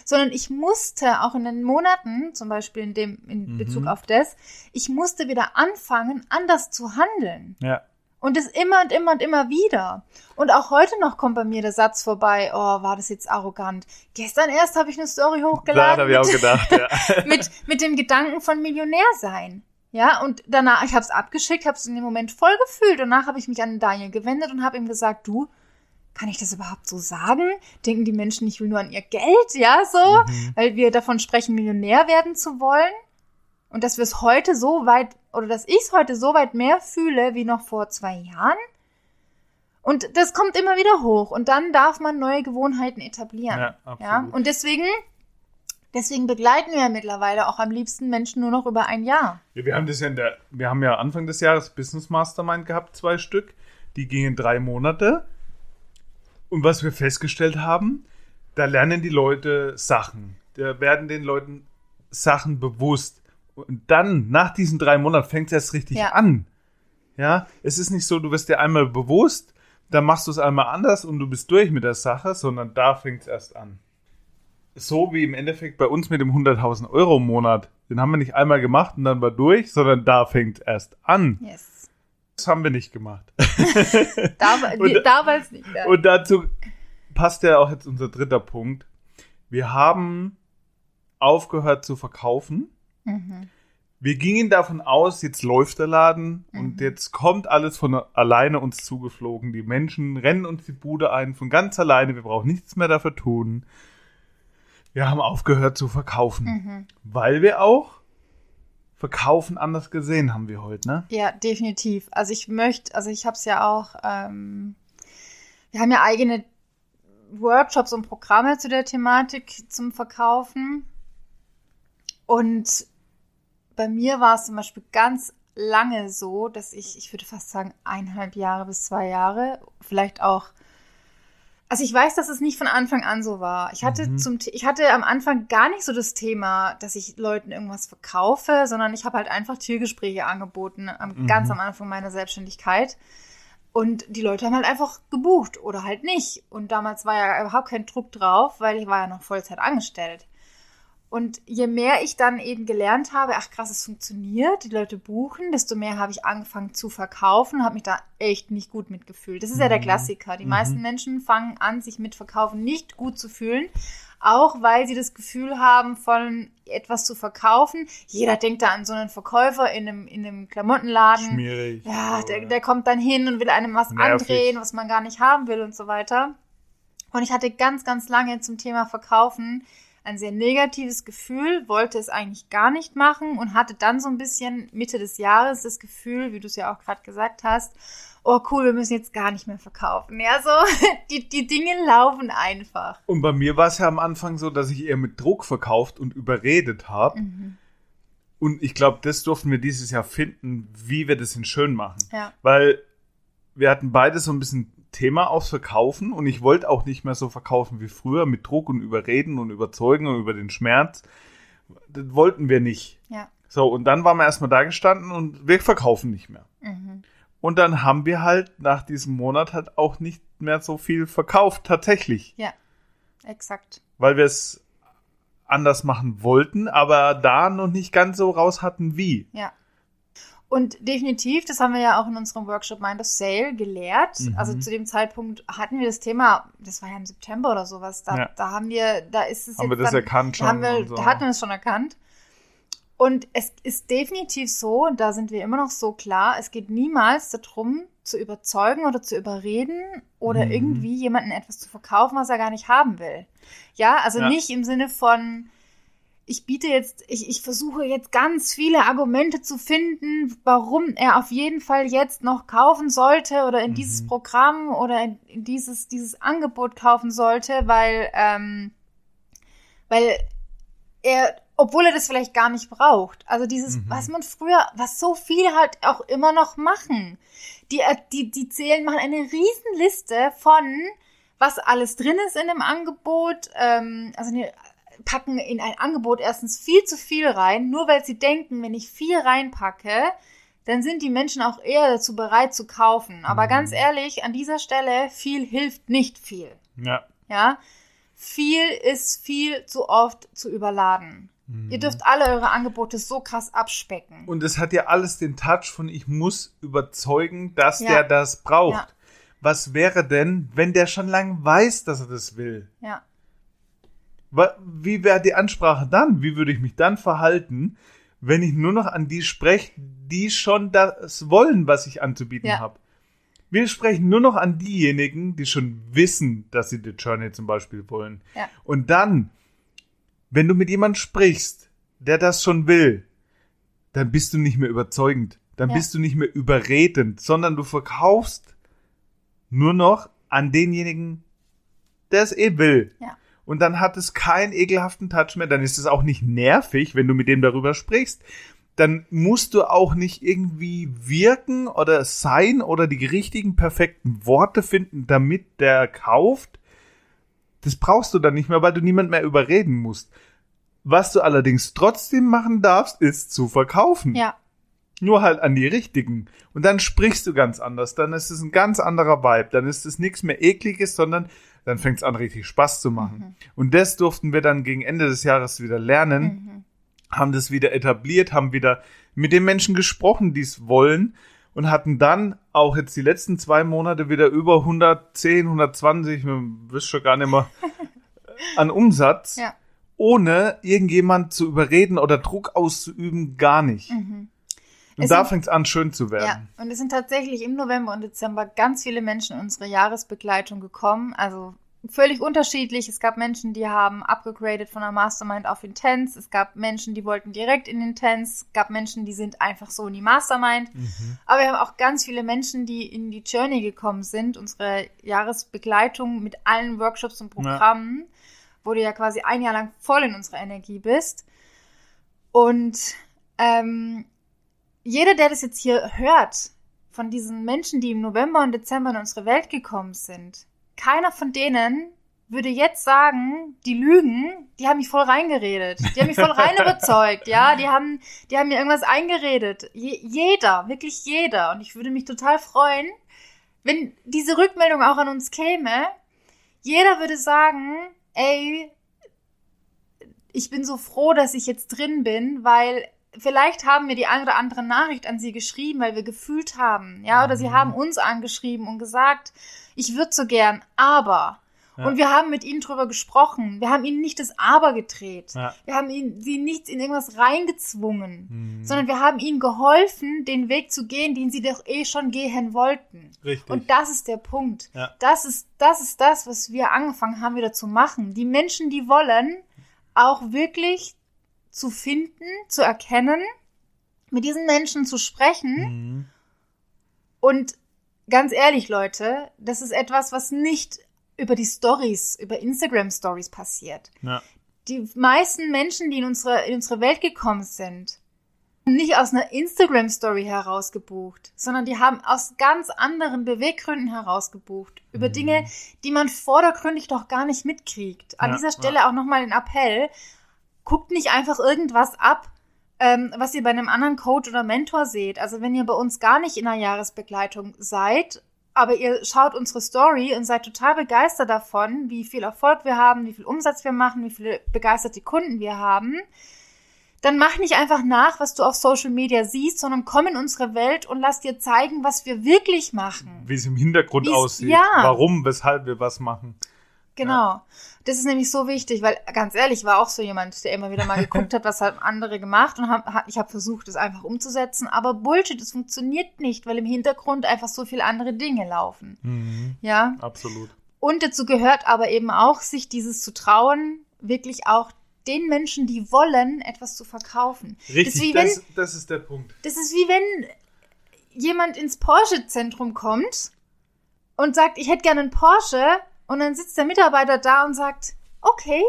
sondern ich musste auch in den Monaten, zum Beispiel in dem, in mhm. Bezug auf das, ich musste wieder anfangen, anders zu handeln. Ja. Und das immer und immer und immer wieder. Und auch heute noch kommt bei mir der Satz vorbei, oh, war das jetzt arrogant. Gestern erst habe ich eine Story hochgeladen. Da habe ich auch gedacht, ja. mit, mit dem Gedanken von Millionär sein. Ja, und danach, ich habe es abgeschickt, habe es in dem Moment voll gefühlt. Danach habe ich mich an Daniel gewendet und habe ihm gesagt, du, kann ich das überhaupt so sagen? Denken die Menschen, ich will nur an ihr Geld, ja, so, mhm. weil wir davon sprechen, Millionär werden zu wollen. Und dass wir es heute so weit, oder dass ich es heute so weit mehr fühle wie noch vor zwei Jahren. Und das kommt immer wieder hoch. Und dann darf man neue Gewohnheiten etablieren. Ja, absolut. ja? Und deswegen Deswegen begleiten wir ja mittlerweile auch am liebsten Menschen nur noch über ein Jahr. Ja, wir haben das ja in der, wir haben ja Anfang des Jahres Business Mastermind gehabt, zwei Stück. Die gingen drei Monate. Und was wir festgestellt haben, da lernen die Leute Sachen. Da werden den Leuten Sachen bewusst. Und dann, nach diesen drei Monaten, fängt es erst richtig ja. an. Ja, es ist nicht so, du wirst dir einmal bewusst, dann machst du es einmal anders und du bist durch mit der Sache, sondern da fängt es erst an so wie im Endeffekt bei uns mit dem 100.000 Euro im Monat. Den haben wir nicht einmal gemacht und dann war durch, sondern da fängt erst an. Yes. Das haben wir nicht gemacht. da, und, damals nicht. Ja. Und dazu passt ja auch jetzt unser dritter Punkt. Wir haben aufgehört zu verkaufen. Mhm. Wir gingen davon aus, jetzt läuft der Laden mhm. und jetzt kommt alles von alleine uns zugeflogen. Die Menschen rennen uns die Bude ein von ganz alleine. Wir brauchen nichts mehr dafür tun wir haben aufgehört zu verkaufen, mhm. weil wir auch Verkaufen anders gesehen haben wir heute, ne? Ja, definitiv. Also ich möchte, also ich habe es ja auch, ähm, wir haben ja eigene Workshops und Programme zu der Thematik zum Verkaufen. Und bei mir war es zum Beispiel ganz lange so, dass ich, ich würde fast sagen, eineinhalb Jahre bis zwei Jahre, vielleicht auch also ich weiß, dass es nicht von Anfang an so war. Ich hatte mhm. zum ich hatte am Anfang gar nicht so das Thema, dass ich Leuten irgendwas verkaufe, sondern ich habe halt einfach Türgespräche angeboten, mhm. ganz am Anfang meiner Selbstständigkeit. Und die Leute haben halt einfach gebucht oder halt nicht. Und damals war ja überhaupt kein Druck drauf, weil ich war ja noch Vollzeit angestellt. Und je mehr ich dann eben gelernt habe, ach krass, es funktioniert, die Leute buchen, desto mehr habe ich angefangen zu verkaufen, habe mich da echt nicht gut mitgefühlt. Das ist ja der mhm. Klassiker. Die mhm. meisten Menschen fangen an, sich mit Verkaufen nicht gut zu fühlen, auch weil sie das Gefühl haben, von etwas zu verkaufen. Jeder denkt da an so einen Verkäufer in einem, in einem Klamottenladen. Schmierig. Ja, der, der kommt dann hin und will einem was Nervig. andrehen, was man gar nicht haben will und so weiter. Und ich hatte ganz, ganz lange zum Thema Verkaufen ein sehr negatives Gefühl, wollte es eigentlich gar nicht machen und hatte dann so ein bisschen Mitte des Jahres das Gefühl, wie du es ja auch gerade gesagt hast, oh cool, wir müssen jetzt gar nicht mehr verkaufen. Ja, so, die, die Dinge laufen einfach. Und bei mir war es ja am Anfang so, dass ich eher mit Druck verkauft und überredet habe. Mhm. Und ich glaube, das durften wir dieses Jahr finden, wie wir das in schön machen. Ja. Weil wir hatten beide so ein bisschen Thema aufs Verkaufen und ich wollte auch nicht mehr so verkaufen wie früher mit Druck und Überreden und Überzeugen und über den Schmerz. Das wollten wir nicht. Ja. So, und dann waren wir erstmal da gestanden und wir verkaufen nicht mehr. Mhm. Und dann haben wir halt nach diesem Monat halt auch nicht mehr so viel verkauft, tatsächlich. Ja, exakt. Weil wir es anders machen wollten, aber da noch nicht ganz so raus hatten, wie. Ja. Und definitiv, das haben wir ja auch in unserem Workshop Mind of Sale gelehrt. Mhm. Also zu dem Zeitpunkt hatten wir das Thema, das war ja im September oder sowas, da, ja. da haben wir, da ist es haben jetzt wir das dann, erkannt schon. Da, haben wir, so. da hatten wir es schon erkannt. Und es ist definitiv so, da sind wir immer noch so klar, es geht niemals darum, zu überzeugen oder zu überreden oder mhm. irgendwie jemanden etwas zu verkaufen, was er gar nicht haben will. Ja, also ja. nicht im Sinne von, ich biete jetzt, ich, ich versuche jetzt ganz viele Argumente zu finden, warum er auf jeden Fall jetzt noch kaufen sollte oder in mhm. dieses Programm oder in, in, dieses, dieses Angebot kaufen sollte, weil, ähm, weil er, obwohl er das vielleicht gar nicht braucht. Also dieses, mhm. was man früher, was so viele halt auch immer noch machen. Die, äh, die, die zählen, machen eine Riesenliste von, was alles drin ist in dem Angebot, ähm, also eine packen in ein Angebot erstens viel zu viel rein, nur weil sie denken, wenn ich viel reinpacke, dann sind die Menschen auch eher dazu bereit zu kaufen. Aber mhm. ganz ehrlich, an dieser Stelle, viel hilft nicht viel. Ja. Ja. Viel ist viel zu oft zu überladen. Mhm. Ihr dürft alle eure Angebote so krass abspecken. Und es hat ja alles den Touch von ich muss überzeugen, dass ja. der das braucht. Ja. Was wäre denn, wenn der schon lange weiß, dass er das will? Ja. Wie wäre die Ansprache dann? Wie würde ich mich dann verhalten, wenn ich nur noch an die spreche, die schon das wollen, was ich anzubieten ja. habe? Wir sprechen nur noch an diejenigen, die schon wissen, dass sie die Journey zum Beispiel wollen. Ja. Und dann, wenn du mit jemandem sprichst, der das schon will, dann bist du nicht mehr überzeugend. Dann ja. bist du nicht mehr überredend, sondern du verkaufst nur noch an denjenigen, der es eh will. Ja und dann hat es keinen ekelhaften Touch mehr. Dann ist es auch nicht nervig, wenn du mit dem darüber sprichst. Dann musst du auch nicht irgendwie wirken oder sein oder die richtigen, perfekten Worte finden, damit der kauft. Das brauchst du dann nicht mehr, weil du niemand mehr überreden musst. Was du allerdings trotzdem machen darfst, ist zu verkaufen. Ja. Nur halt an die richtigen. Und dann sprichst du ganz anders. Dann ist es ein ganz anderer Vibe. Dann ist es nichts mehr ekliges, sondern dann fängt es an, richtig Spaß zu machen. Mhm. Und das durften wir dann gegen Ende des Jahres wieder lernen, mhm. haben das wieder etabliert, haben wieder mit den Menschen gesprochen, die es wollen und hatten dann auch jetzt die letzten zwei Monate wieder über 110, 120, man wisst schon gar nicht mehr, an Umsatz, ja. ohne irgendjemand zu überreden oder Druck auszuüben, gar nicht. Mhm. Und da fängt es an, schön zu werden. Ja, und es sind tatsächlich im November und Dezember ganz viele Menschen in unsere Jahresbegleitung gekommen. Also völlig unterschiedlich. Es gab Menschen, die haben abgegradet von der Mastermind auf Intense. Es gab Menschen, die wollten direkt in Intense. Es gab Menschen, die sind einfach so in die Mastermind. Mhm. Aber wir haben auch ganz viele Menschen, die in die Journey gekommen sind. Unsere Jahresbegleitung mit allen Workshops und Programmen, wo du ja quasi ein Jahr lang voll in unserer Energie bist. Und ähm, jeder, der das jetzt hier hört, von diesen Menschen, die im November und Dezember in unsere Welt gekommen sind, keiner von denen würde jetzt sagen, die lügen, die haben mich voll reingeredet. Die haben mich voll rein überzeugt, ja. Die haben, die haben mir irgendwas eingeredet. Je, jeder, wirklich jeder. Und ich würde mich total freuen, wenn diese Rückmeldung auch an uns käme. Jeder würde sagen, ey, ich bin so froh, dass ich jetzt drin bin, weil vielleicht haben wir die eine oder andere Nachricht an sie geschrieben, weil wir gefühlt haben, ja, oder sie Mhm. haben uns angeschrieben und gesagt, ich würde so gern, aber. Ja. Und wir haben mit ihnen drüber gesprochen. Wir haben ihnen nicht das Aber gedreht. Ja. Wir haben ihnen, sie nichts in irgendwas reingezwungen, Mhm. sondern wir haben ihnen geholfen, den Weg zu gehen, den sie doch eh schon gehen wollten. Richtig. Und das ist der Punkt. Ja. Das ist, das ist das, was wir angefangen haben, wieder zu machen. Die Menschen, die wollen, auch wirklich zu finden, zu erkennen, mit diesen Menschen zu sprechen. Mhm. Und ganz ehrlich, Leute, das ist etwas, was nicht über die Stories, über Instagram Stories passiert. Ja. Die meisten Menschen, die in unsere, in unsere Welt gekommen sind, haben nicht aus einer Instagram Story heraus gebucht, sondern die haben aus ganz anderen Beweggründen heraus gebucht. Über Mhm. Dinge, die man vordergründig doch gar nicht mitkriegt. An Ja, dieser Stelle auch nochmal den Appell, guckt nicht einfach irgendwas ab, ähm, was ihr bei einem anderen Coach oder Mentor seht. Also wenn ihr bei uns gar nicht in einer Jahresbegleitung seid, aber ihr schaut unsere Story und seid total begeistert davon, wie viel Erfolg wir haben, wie viel Umsatz wir machen, wie viele begeisterte Kunden wir haben, dann mach nicht einfach nach, was du auf Social Media siehst, sondern komm in unsere Welt und lass dir zeigen, was wir wirklich machen. Wie es im Hintergrund Wie's- aussieht. ja. Warum, weshalb wir was machen. Genau. Das ist nämlich so wichtig, weil ganz ehrlich, ich war auch so jemand, der immer wieder mal geguckt hat, was haben andere gemacht und hab, ich habe versucht, es einfach umzusetzen. Aber Bullshit, es funktioniert nicht, weil im Hintergrund einfach so viele andere Dinge laufen. Mhm. Ja. Absolut. Und dazu gehört aber eben auch, sich dieses zu trauen, wirklich auch den Menschen, die wollen, etwas zu verkaufen. Das ist, Richtig, wenn, das, das ist der Punkt. das ist wie wenn jemand ins Porsche-Zentrum kommt und sagt, ich hätte gerne einen Porsche und dann sitzt der Mitarbeiter da und sagt, okay,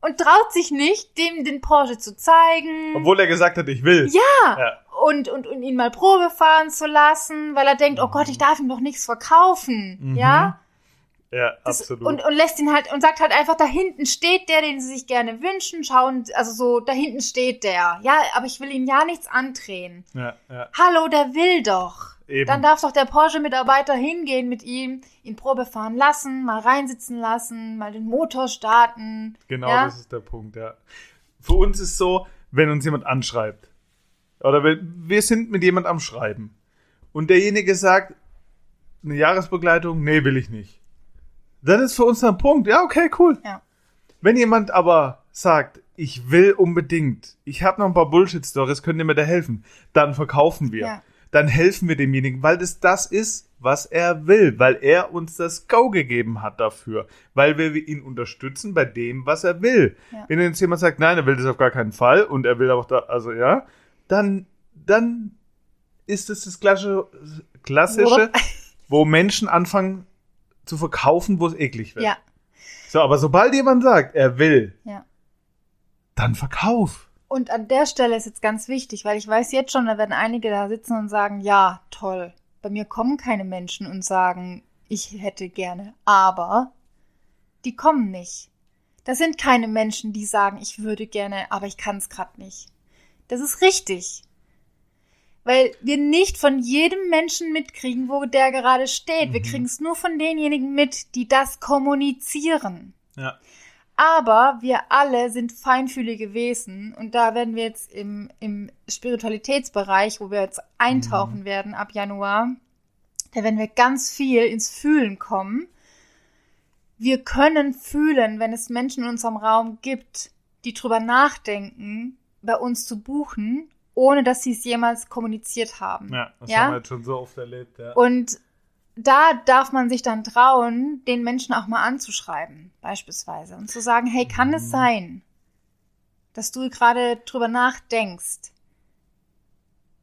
und traut sich nicht, dem den Porsche zu zeigen. Obwohl er gesagt hat, ich will. ja, Ja. und, und, und ihn mal Probe fahren zu lassen, weil er denkt, oh Gott, ich darf ihm doch nichts verkaufen. Mhm. Ja, Ja, das, absolut. und, und lässt ihn halt und sagt halt einfach, da hinten steht der, den sie sich gerne wünschen, schauen, also so, da hinten steht der. Ja, aber ich will ihm ja nichts andrehen. ja, ja. Hallo, der will doch. Eben. Dann darf doch der Porsche-Mitarbeiter hingehen mit ihm, ihn Probe fahren lassen, mal reinsitzen lassen, mal den Motor starten. Genau, ja? das ist der Punkt, ja. Für uns ist so, wenn uns jemand anschreibt, oder wenn, wir sind mit jemand am Schreiben und derjenige sagt, eine Jahresbegleitung, nee, will ich nicht. Dann ist für uns ein Punkt, ja, okay, cool. Ja. Wenn jemand aber sagt, ich will unbedingt, ich habe noch ein paar Bullshit-Stories, könnt ihr mir da helfen, dann verkaufen wir. Ja. Dann helfen wir demjenigen, weil das das ist, was er will, weil er uns das Go gegeben hat dafür, weil wir ihn unterstützen bei dem, was er will. Ja. Wenn jetzt jemand sagt, nein, er will das auf gar keinen Fall und er will auch da, also ja, dann, dann ist es das klassische, klassische wo Menschen anfangen zu verkaufen, wo es eklig wird. Ja, So, aber sobald jemand sagt, er will, ja. dann verkauf. Und an der Stelle ist jetzt ganz wichtig, weil ich weiß jetzt schon, da werden einige da sitzen und sagen, ja, toll. Bei mir kommen keine Menschen und sagen, ich hätte gerne, aber die kommen nicht. Das sind keine Menschen, die sagen, ich würde gerne, aber ich kann es gerade nicht. Das ist richtig. Weil wir nicht von jedem Menschen mitkriegen, wo der gerade steht. Wir Mhm. kriegen es nur von denjenigen mit, die das kommunizieren. Ja. Aber wir alle sind feinfühlige Wesen und da werden wir jetzt im, im Spiritualitätsbereich, wo wir jetzt eintauchen werden ab Januar, da werden wir ganz viel ins Fühlen kommen. Wir können fühlen, wenn es Menschen in unserem Raum gibt, die drüber nachdenken, bei uns zu buchen, ohne dass sie es jemals kommuniziert haben. Ja, das Ja? haben wir jetzt schon so oft erlebt. Ja. Und da darf man sich dann trauen, den Menschen auch mal anzuschreiben, beispielsweise, und zu sagen, hey, kann es Mhm. sein, dass du gerade drüber nachdenkst,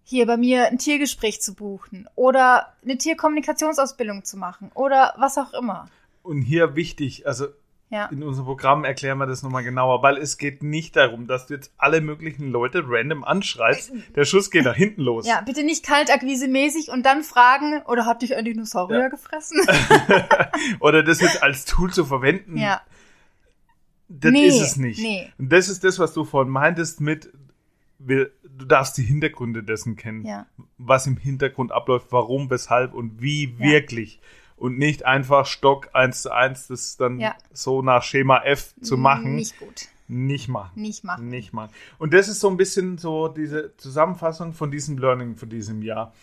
hier bei mir ein Tiergespräch zu buchen oder eine Tierkommunikationsausbildung zu machen oder was auch immer. Und hier wichtig, also Ja. in unserem Programm erklären wir das nochmal genauer, weil es geht nicht darum, dass du jetzt alle möglichen Leute random anschreibst. Der Schuss geht nach hinten los. Ja, bitte nicht kaltakquise-mäßig und dann fragen, oder hat dich ein Dinosaurier Ja. gefressen? Oder das jetzt als Tool zu verwenden. ja. Das Nee, ist es nicht. nee. Und das ist das, was du vorhin meintest mit, wir- du darfst die Hintergründe dessen kennen. Ja. Was im Hintergrund abläuft, warum, weshalb und wie Ja. wirklich. Und nicht einfach Stock eins zu eins, das dann Ja. so nach Schema F zu machen. Nicht gut. Nicht machen. Nicht machen. Nicht machen. Und das ist so ein bisschen so diese Zusammenfassung von diesem Learning von diesem Jahr.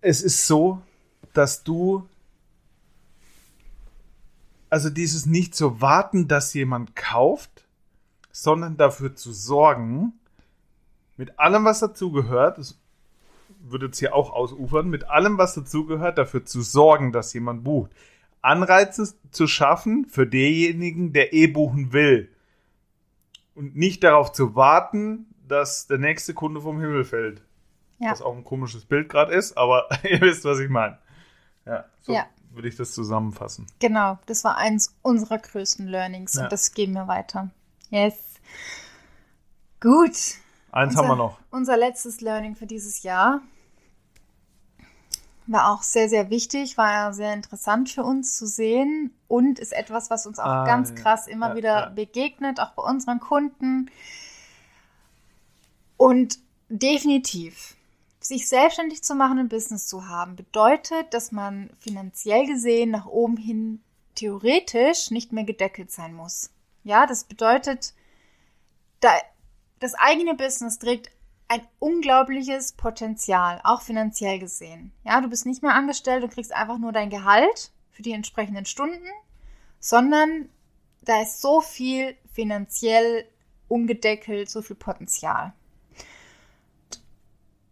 Es ist so, dass du also dieses nicht zu warten, dass jemand kauft, sondern dafür zu sorgen, mit allem, was dazugehört, würde jetzt hier auch ausufern, mit allem, was dazugehört, dafür zu sorgen, dass jemand bucht. Anreize zu schaffen für denjenigen, der eh buchen will. Und nicht darauf zu warten, dass der nächste Kunde vom Himmel fällt. Ja. Was auch ein komisches Bild gerade ist, aber ihr wisst, was ich meine. Ja, so Ja. würde ich das zusammenfassen. Genau, das war eins unserer größten Learnings Ja. und das geben wir weiter. Yes. Gut. Eins Unser- haben wir noch. Unser letztes Learning für dieses Jahr war auch sehr, sehr wichtig, war ja sehr interessant für uns zu sehen und ist etwas, was uns auch Ah, ganz krass immer ja, wieder ja. begegnet, auch bei unseren Kunden. Und definitiv, sich selbstständig zu machen und Business zu haben, bedeutet, dass man finanziell gesehen nach oben hin theoretisch nicht mehr gedeckelt sein muss. Ja, das bedeutet, da, das eigene Business trägt ein unglaubliches Potenzial, auch finanziell gesehen. Ja, du bist nicht mehr angestellt und kriegst einfach nur dein Gehalt für die entsprechenden Stunden, sondern da ist so viel finanziell ungedeckelt, so viel Potenzial.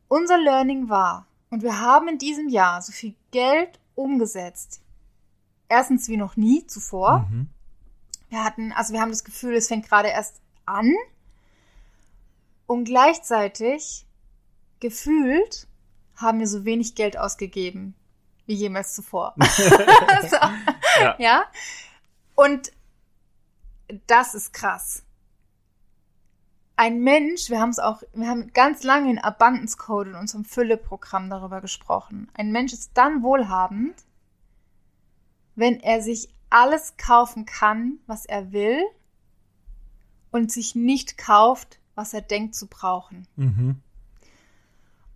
Unser Learning war, und wir haben in diesem Jahr so viel Geld umgesetzt. Erstens wie noch nie zuvor. Mhm. Wir hatten, also wir haben das Gefühl, es fängt gerade erst an. Und gleichzeitig gefühlt haben wir so wenig Geld ausgegeben wie jemals zuvor. so, Ja. ja. Und das ist krass. Ein Mensch, wir haben es auch, wir haben ganz lange in Abundance Code in unserem Fülle-Programm darüber gesprochen. Ein Mensch ist dann wohlhabend, wenn er sich alles kaufen kann, was er will und sich nicht kauft, was er denkt zu brauchen. Mhm.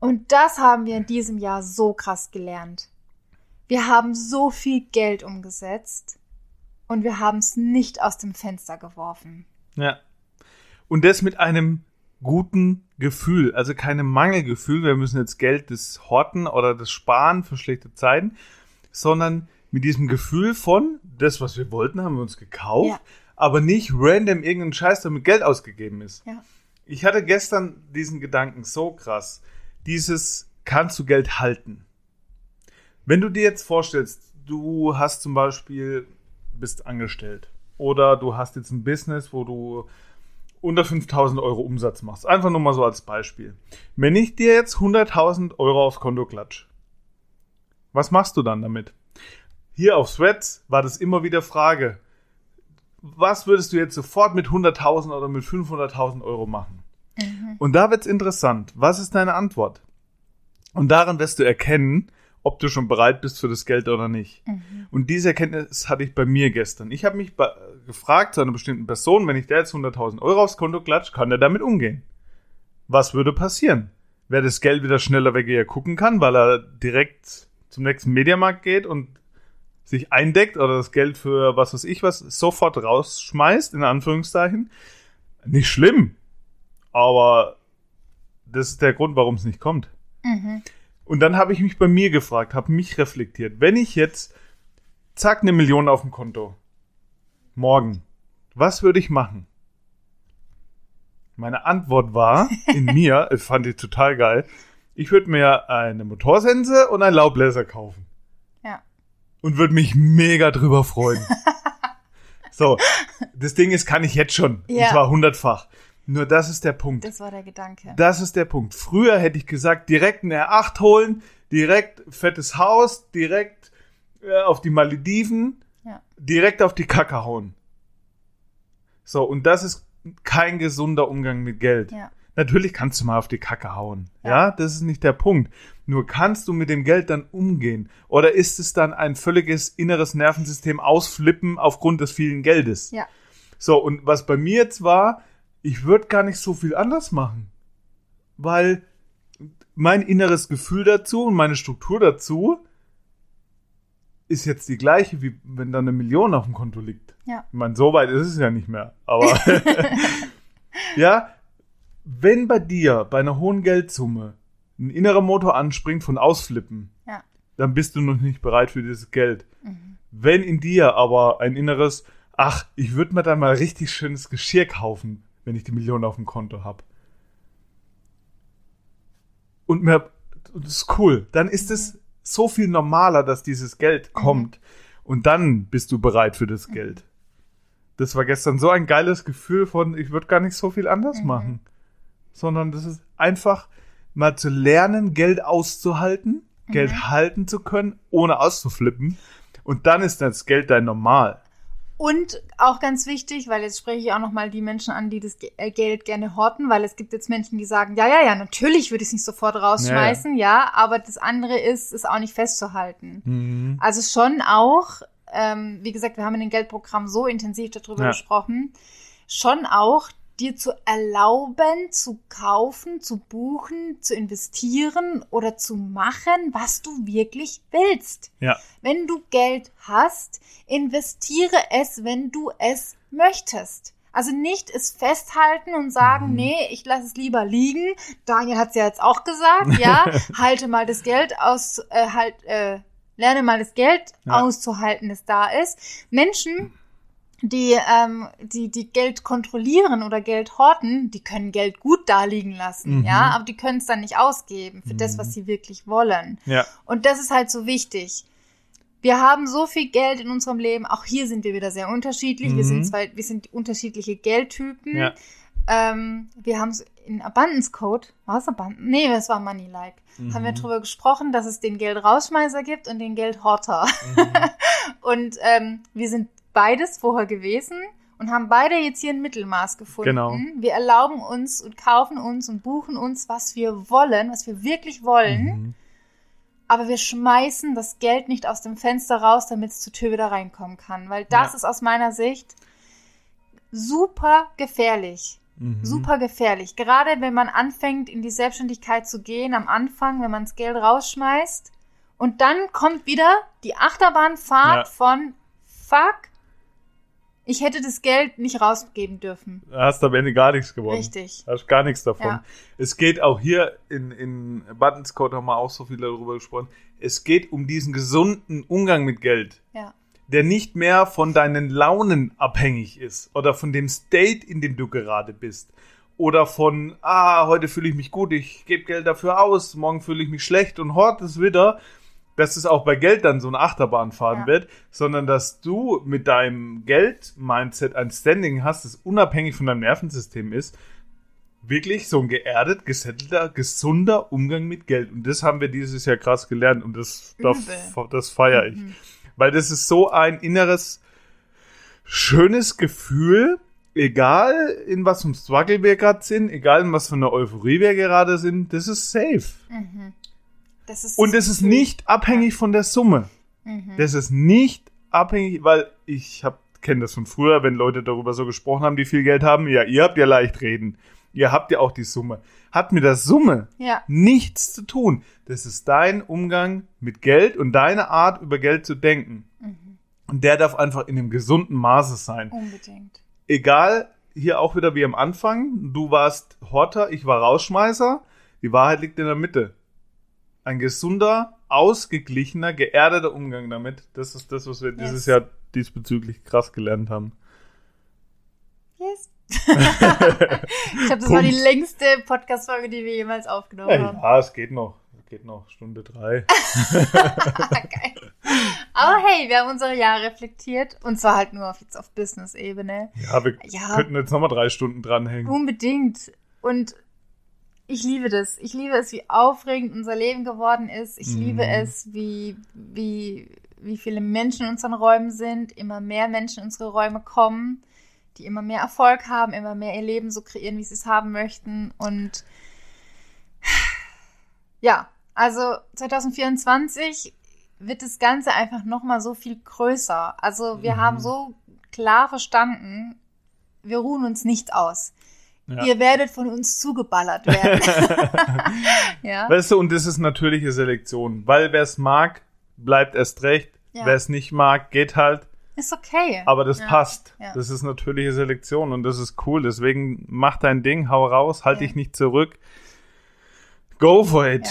Und das haben wir in diesem Jahr so krass gelernt. Wir haben so viel Geld umgesetzt und wir haben es nicht aus dem Fenster geworfen. Ja. Und das mit einem guten Gefühl, also keinem Mangelgefühl, wir müssen jetzt Geld des Horten oder des Sparen für schlechte Zeiten, sondern mit diesem Gefühl von, das, was wir wollten, haben wir uns gekauft, Ja. aber nicht random irgendein Scheiß, damit Geld ausgegeben ist. Ja. Ich hatte gestern diesen Gedanken so krass. Dieses, kannst du Geld halten? Wenn du dir jetzt vorstellst, du hast zum Beispiel, bist angestellt oder du hast jetzt ein Business, wo du unter 5000 Euro Umsatz machst. Einfach nur mal so als Beispiel. Wenn ich dir jetzt 100.000 Euro aufs Konto klatsch, was machst du dann damit? Hier auf Threads war das immer wieder Frage. Was würdest du jetzt sofort mit 100.000 oder mit 500.000 Euro machen? Und da wird's interessant. Was ist deine Antwort? Und daran wirst du erkennen, ob du schon bereit bist für das Geld oder nicht. Und diese Erkenntnis hatte ich bei mir gestern. Ich habe mich bei, gefragt zu einer bestimmten Person, wenn ich der jetzt 100.000 Euro aufs Konto klatscht, kann der damit umgehen? Was würde passieren? Wer das Geld wieder schneller weg gucken kann, weil er direkt zum nächsten Mediamarkt geht und sich eindeckt oder das Geld für was weiß ich was sofort rausschmeißt, in Anführungszeichen. Nicht schlimm. Aber das ist der Grund, warum es nicht kommt. Mhm. Und dann habe ich mich bei mir gefragt, habe mich reflektiert. Wenn ich jetzt, zack, eine Million auf dem Konto, morgen, was würde ich machen? Meine Antwort war in mir, ich fand ich total geil, ich würde mir eine Motorsense und einen Laubbläser kaufen. Und würde mich mega drüber freuen. so, das Ding ist, kann ich jetzt schon. Ja. Und zwar hundertfach. Nur das ist der Punkt. Das war der Gedanke. Das ist der Punkt. Früher hätte ich gesagt, direkt ein R8 holen, direkt fettes Haus, direkt äh, auf die Malediven, Ja. direkt auf die Kacke hauen. So, und das ist kein gesunder Umgang mit Geld. Ja. Natürlich kannst du mal auf die Kacke hauen. Ja. Ja. das ist nicht der Punkt. Nur kannst du mit dem Geld dann umgehen? Oder ist es dann ein völliges inneres Nervensystem ausflippen aufgrund des vielen Geldes? Ja. So, und was bei mir jetzt war, ich würde gar nicht so viel anders machen. Weil mein inneres Gefühl dazu und meine Struktur dazu ist jetzt die gleiche, wie wenn da eine Million auf dem Konto liegt. Ja. Ich meine, so weit ist es ja nicht mehr. Aber ja, wenn bei dir bei einer hohen Geldsumme ein innerer Motor anspringt von Ausflippen, Ja. dann bist du noch nicht bereit für dieses Geld. Wenn in dir aber ein inneres, ach, ich würde mir dann mal richtig schönes Geschirr kaufen, wenn ich die Million auf dem Konto habe. Und mir, das ist cool. Dann ist es so viel normaler, dass dieses Geld kommt. Und dann bist du bereit für das Geld. Das war gestern so ein geiles Gefühl von, ich würde gar nicht so viel anders machen. Sondern das ist einfach mal zu lernen, Geld auszuhalten, Geld halten zu können, ohne auszuflippen. Und dann ist das Geld dein Normal. Und auch ganz wichtig, weil jetzt spreche ich auch nochmal die Menschen an, die das äh, Geld gerne horten, weil es gibt jetzt Menschen, die sagen, ja, ja, ja, natürlich würde ich es nicht sofort rausschmeißen, ja, aber das andere ist, es auch nicht festzuhalten. Mhm. Also schon auch, ähm, wie gesagt, wir haben in dem Geldprogramm so intensiv darüber Ja. gesprochen, schon auch dir zu erlauben, zu kaufen, zu buchen, zu investieren oder zu machen, was du wirklich willst. Ja. Wenn du Geld hast, investiere es, wenn du es möchtest. Also nicht es festhalten und sagen, Mhm. nee, ich lasse es lieber liegen. Daniel hat es ja jetzt auch gesagt, ja, halte mal das Geld aus, äh, halt, äh, lerne mal das Geld Ja. auszuhalten, das da ist. Menschen, die, ähm, die, die Geld kontrollieren oder Geld horten, die können Geld gut da liegen lassen, Mhm. ja, aber die können es dann nicht ausgeben für das, Mhm. was sie wirklich wollen. Ja. Und das ist halt so wichtig. Wir haben so viel Geld in unserem Leben. Auch hier sind wir wieder sehr unterschiedlich. Wir Mhm. sind zwei, wir sind unterschiedliche Geldtypen. Ja. Ähm, wir haben es in Abundance Code, war es Abundance? Nee, das war Money Like. Haben wir Mhm. drüber gesprochen, dass es den Geldrausschmeißer gibt und den Geldhorter. Mhm. Und ähm, wir sind beides vorher gewesen und haben beide jetzt hier ein Mittelmaß gefunden. Genau. Wir erlauben uns und kaufen uns und buchen uns, was wir wollen, was wir wirklich wollen. Mhm. Aber wir schmeißen das Geld nicht aus dem Fenster raus, damit es zur Tür wieder reinkommen kann. Weil das Ja. ist aus meiner Sicht super gefährlich. Mhm. Super gefährlich. Gerade wenn man anfängt, in die Selbstständigkeit zu gehen, am Anfang, wenn man das Geld rausschmeißt. Und dann kommt wieder die Achterbahnfahrt Ja. von Fuck, ich hätte das Geld nicht rausgeben dürfen. Du hast am Ende gar nichts gewonnen. Richtig. Hast gar nichts davon. Ja. Es geht auch hier in, in Buttons Code haben wir auch so viel darüber gesprochen. Es geht um diesen gesunden Umgang mit Geld, Ja. der nicht mehr von deinen Launen abhängig ist oder von dem State, in dem du gerade bist. Oder von, ah, heute fühle ich mich gut, ich gebe Geld dafür aus, morgen fühle ich mich schlecht und hort es wieder. Dass es auch bei Geld dann so eine Achterbahnfahrt Ja. wird, sondern dass du mit deinem Geld-Mindset ein Standing hast, das unabhängig von deinem Nervensystem ist, wirklich so ein geerdet, gesettelter, gesunder Umgang mit Geld. Und das haben wir dieses Jahr krass gelernt und das, das, Übel. das feiere ich. Mhm. Weil das ist so ein inneres, schönes Gefühl, egal in was für einem Struggle wir gerade sind, egal in was für einer Euphorie wir gerade sind, das ist safe. Mhm. Das ist Und es ist nicht abhängig von der Summe. Mhm. Das ist nicht abhängig, weil ich hab kenne das von früher, wenn Leute darüber so gesprochen haben, die viel Geld haben. Ja, ihr habt ja leicht reden. Ihr habt ja auch die Summe. Hat mit der Summe Ja. nichts zu tun. Das ist dein Umgang mit Geld und deine Art, über Geld zu denken. Mhm. Und der darf einfach in einem gesunden Maße sein. Unbedingt. Egal, hier auch wieder wie am Anfang. Du warst Horter, ich war Rausschmeißer. Die Wahrheit liegt in der Mitte. Ein gesunder, ausgeglichener, geerdeter Umgang damit. Das ist das, was wir Yes. dieses Jahr diesbezüglich krass gelernt haben. Yes. ich glaube, das war die längste Podcast-Folge, die wir jemals aufgenommen Ja, haben. ja, es geht noch. Es geht noch. Stunde drei. Geil. Aber hey, wir haben unsere Jahre reflektiert. Und zwar halt nur auf, jetzt auf Business-Ebene. Ja, wir Ja. könnten jetzt nochmal drei Stunden dranhängen. Unbedingt. Und ich liebe das. Ich liebe es, wie aufregend unser Leben geworden ist. Ich Mhm. liebe es, wie, wie, wie viele Menschen in unseren Räumen sind. Immer mehr Menschen in unsere Räume kommen, die immer mehr Erfolg haben, immer mehr ihr Leben so kreieren, wie sie es haben möchten. Und ja, also 2024 wird das Ganze einfach nochmal so viel größer. Also wir Mhm. haben so klar verstanden, wir ruhen uns nicht aus. Ja. Ihr werdet von uns zugeballert werden. ja. Weißt du, und das ist natürliche Selektion. Weil wer es mag, bleibt erst recht. Ja. Wer es nicht mag, geht halt. Ist okay. Aber das Ja. passt. Ja. Das ist natürliche Selektion und das ist cool. Deswegen mach dein Ding, hau raus, halt dich nicht zurück. Go for it.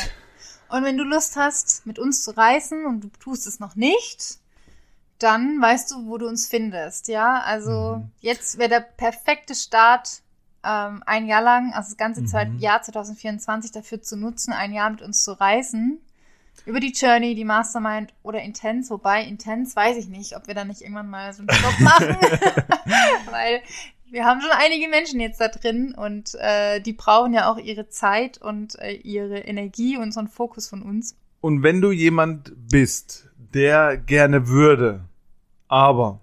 Und wenn du Lust hast, mit uns zu reisen und du tust es noch nicht, dann weißt du, wo du uns findest. Ja, also Mhm. jetzt wäre der perfekte Start, ähm, ein Jahr lang, also das ganze Mhm. Jahr 2024 dafür zu nutzen, ein Jahr mit uns zu reisen. Über die Journey, die Mastermind oder Intense, wobei Intense weiß ich nicht, ob wir da nicht irgendwann mal so einen Stopp machen. Weil wir haben schon einige Menschen jetzt da drin und äh, die brauchen ja auch ihre Zeit und äh, ihre Energie und so einen Fokus von uns. Und wenn du jemand bist, der gerne würde, aber,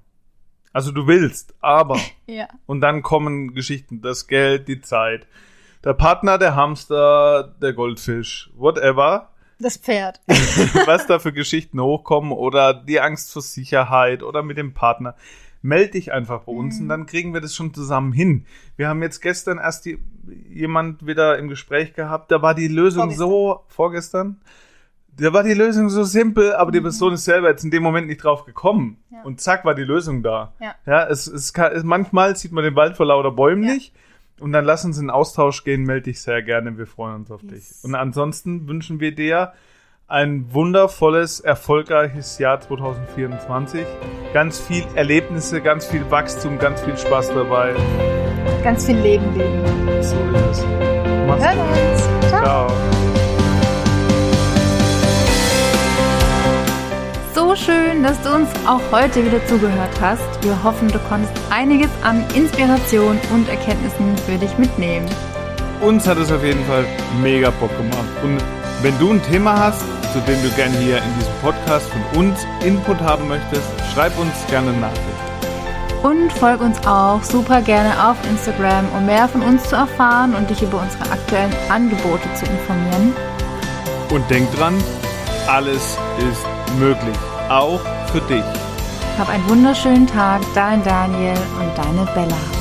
also du willst, aber, Ja. und dann kommen Geschichten, das Geld, die Zeit, der Partner, der Hamster, der Goldfisch, whatever, Das Pferd. was da für Geschichten hochkommen oder die Angst vor Sicherheit oder mit dem Partner. Meld dich einfach bei uns Mhm. und dann kriegen wir das schon zusammen hin. Wir haben jetzt gestern erst die, jemand wieder im Gespräch gehabt, da war die Lösung Vorgestern. so, vorgestern, da war die Lösung so simpel, aber die Mhm. Person ist selber jetzt in dem Moment nicht drauf gekommen. Ja. Und zack, war die Lösung da. Ja. Ja, es, es kann, es, manchmal sieht man den Wald vor lauter Bäumen Ja. nicht. Und dann lass uns in Austausch gehen, melde dich sehr gerne, wir freuen uns auf Yes. dich. Und ansonsten wünschen wir dir ein wundervolles, erfolgreiches Jahr 2024. Ganz viel Erlebnisse, ganz viel Wachstum, ganz viel Spaß dabei. Ganz viel Leben leben. So ist es. Mach's gut. Ciao. Ciao. So schön, dass du uns auch heute wieder zugehört hast. Wir hoffen, du konntest einiges an Inspiration und Erkenntnissen für dich mitnehmen. Uns hat es auf jeden Fall mega Bock gemacht. Und wenn du ein Thema hast, zu dem du gerne hier in diesem Podcast von uns Input haben möchtest, schreib uns gerne eine Nachricht. Und folg uns auch super gerne auf Instagram, um mehr von uns zu erfahren und dich über unsere aktuellen Angebote zu informieren. Und denk dran, alles ist möglich. Auch für dich. Hab einen wunderschönen Tag, dein Daniel und deine Bella.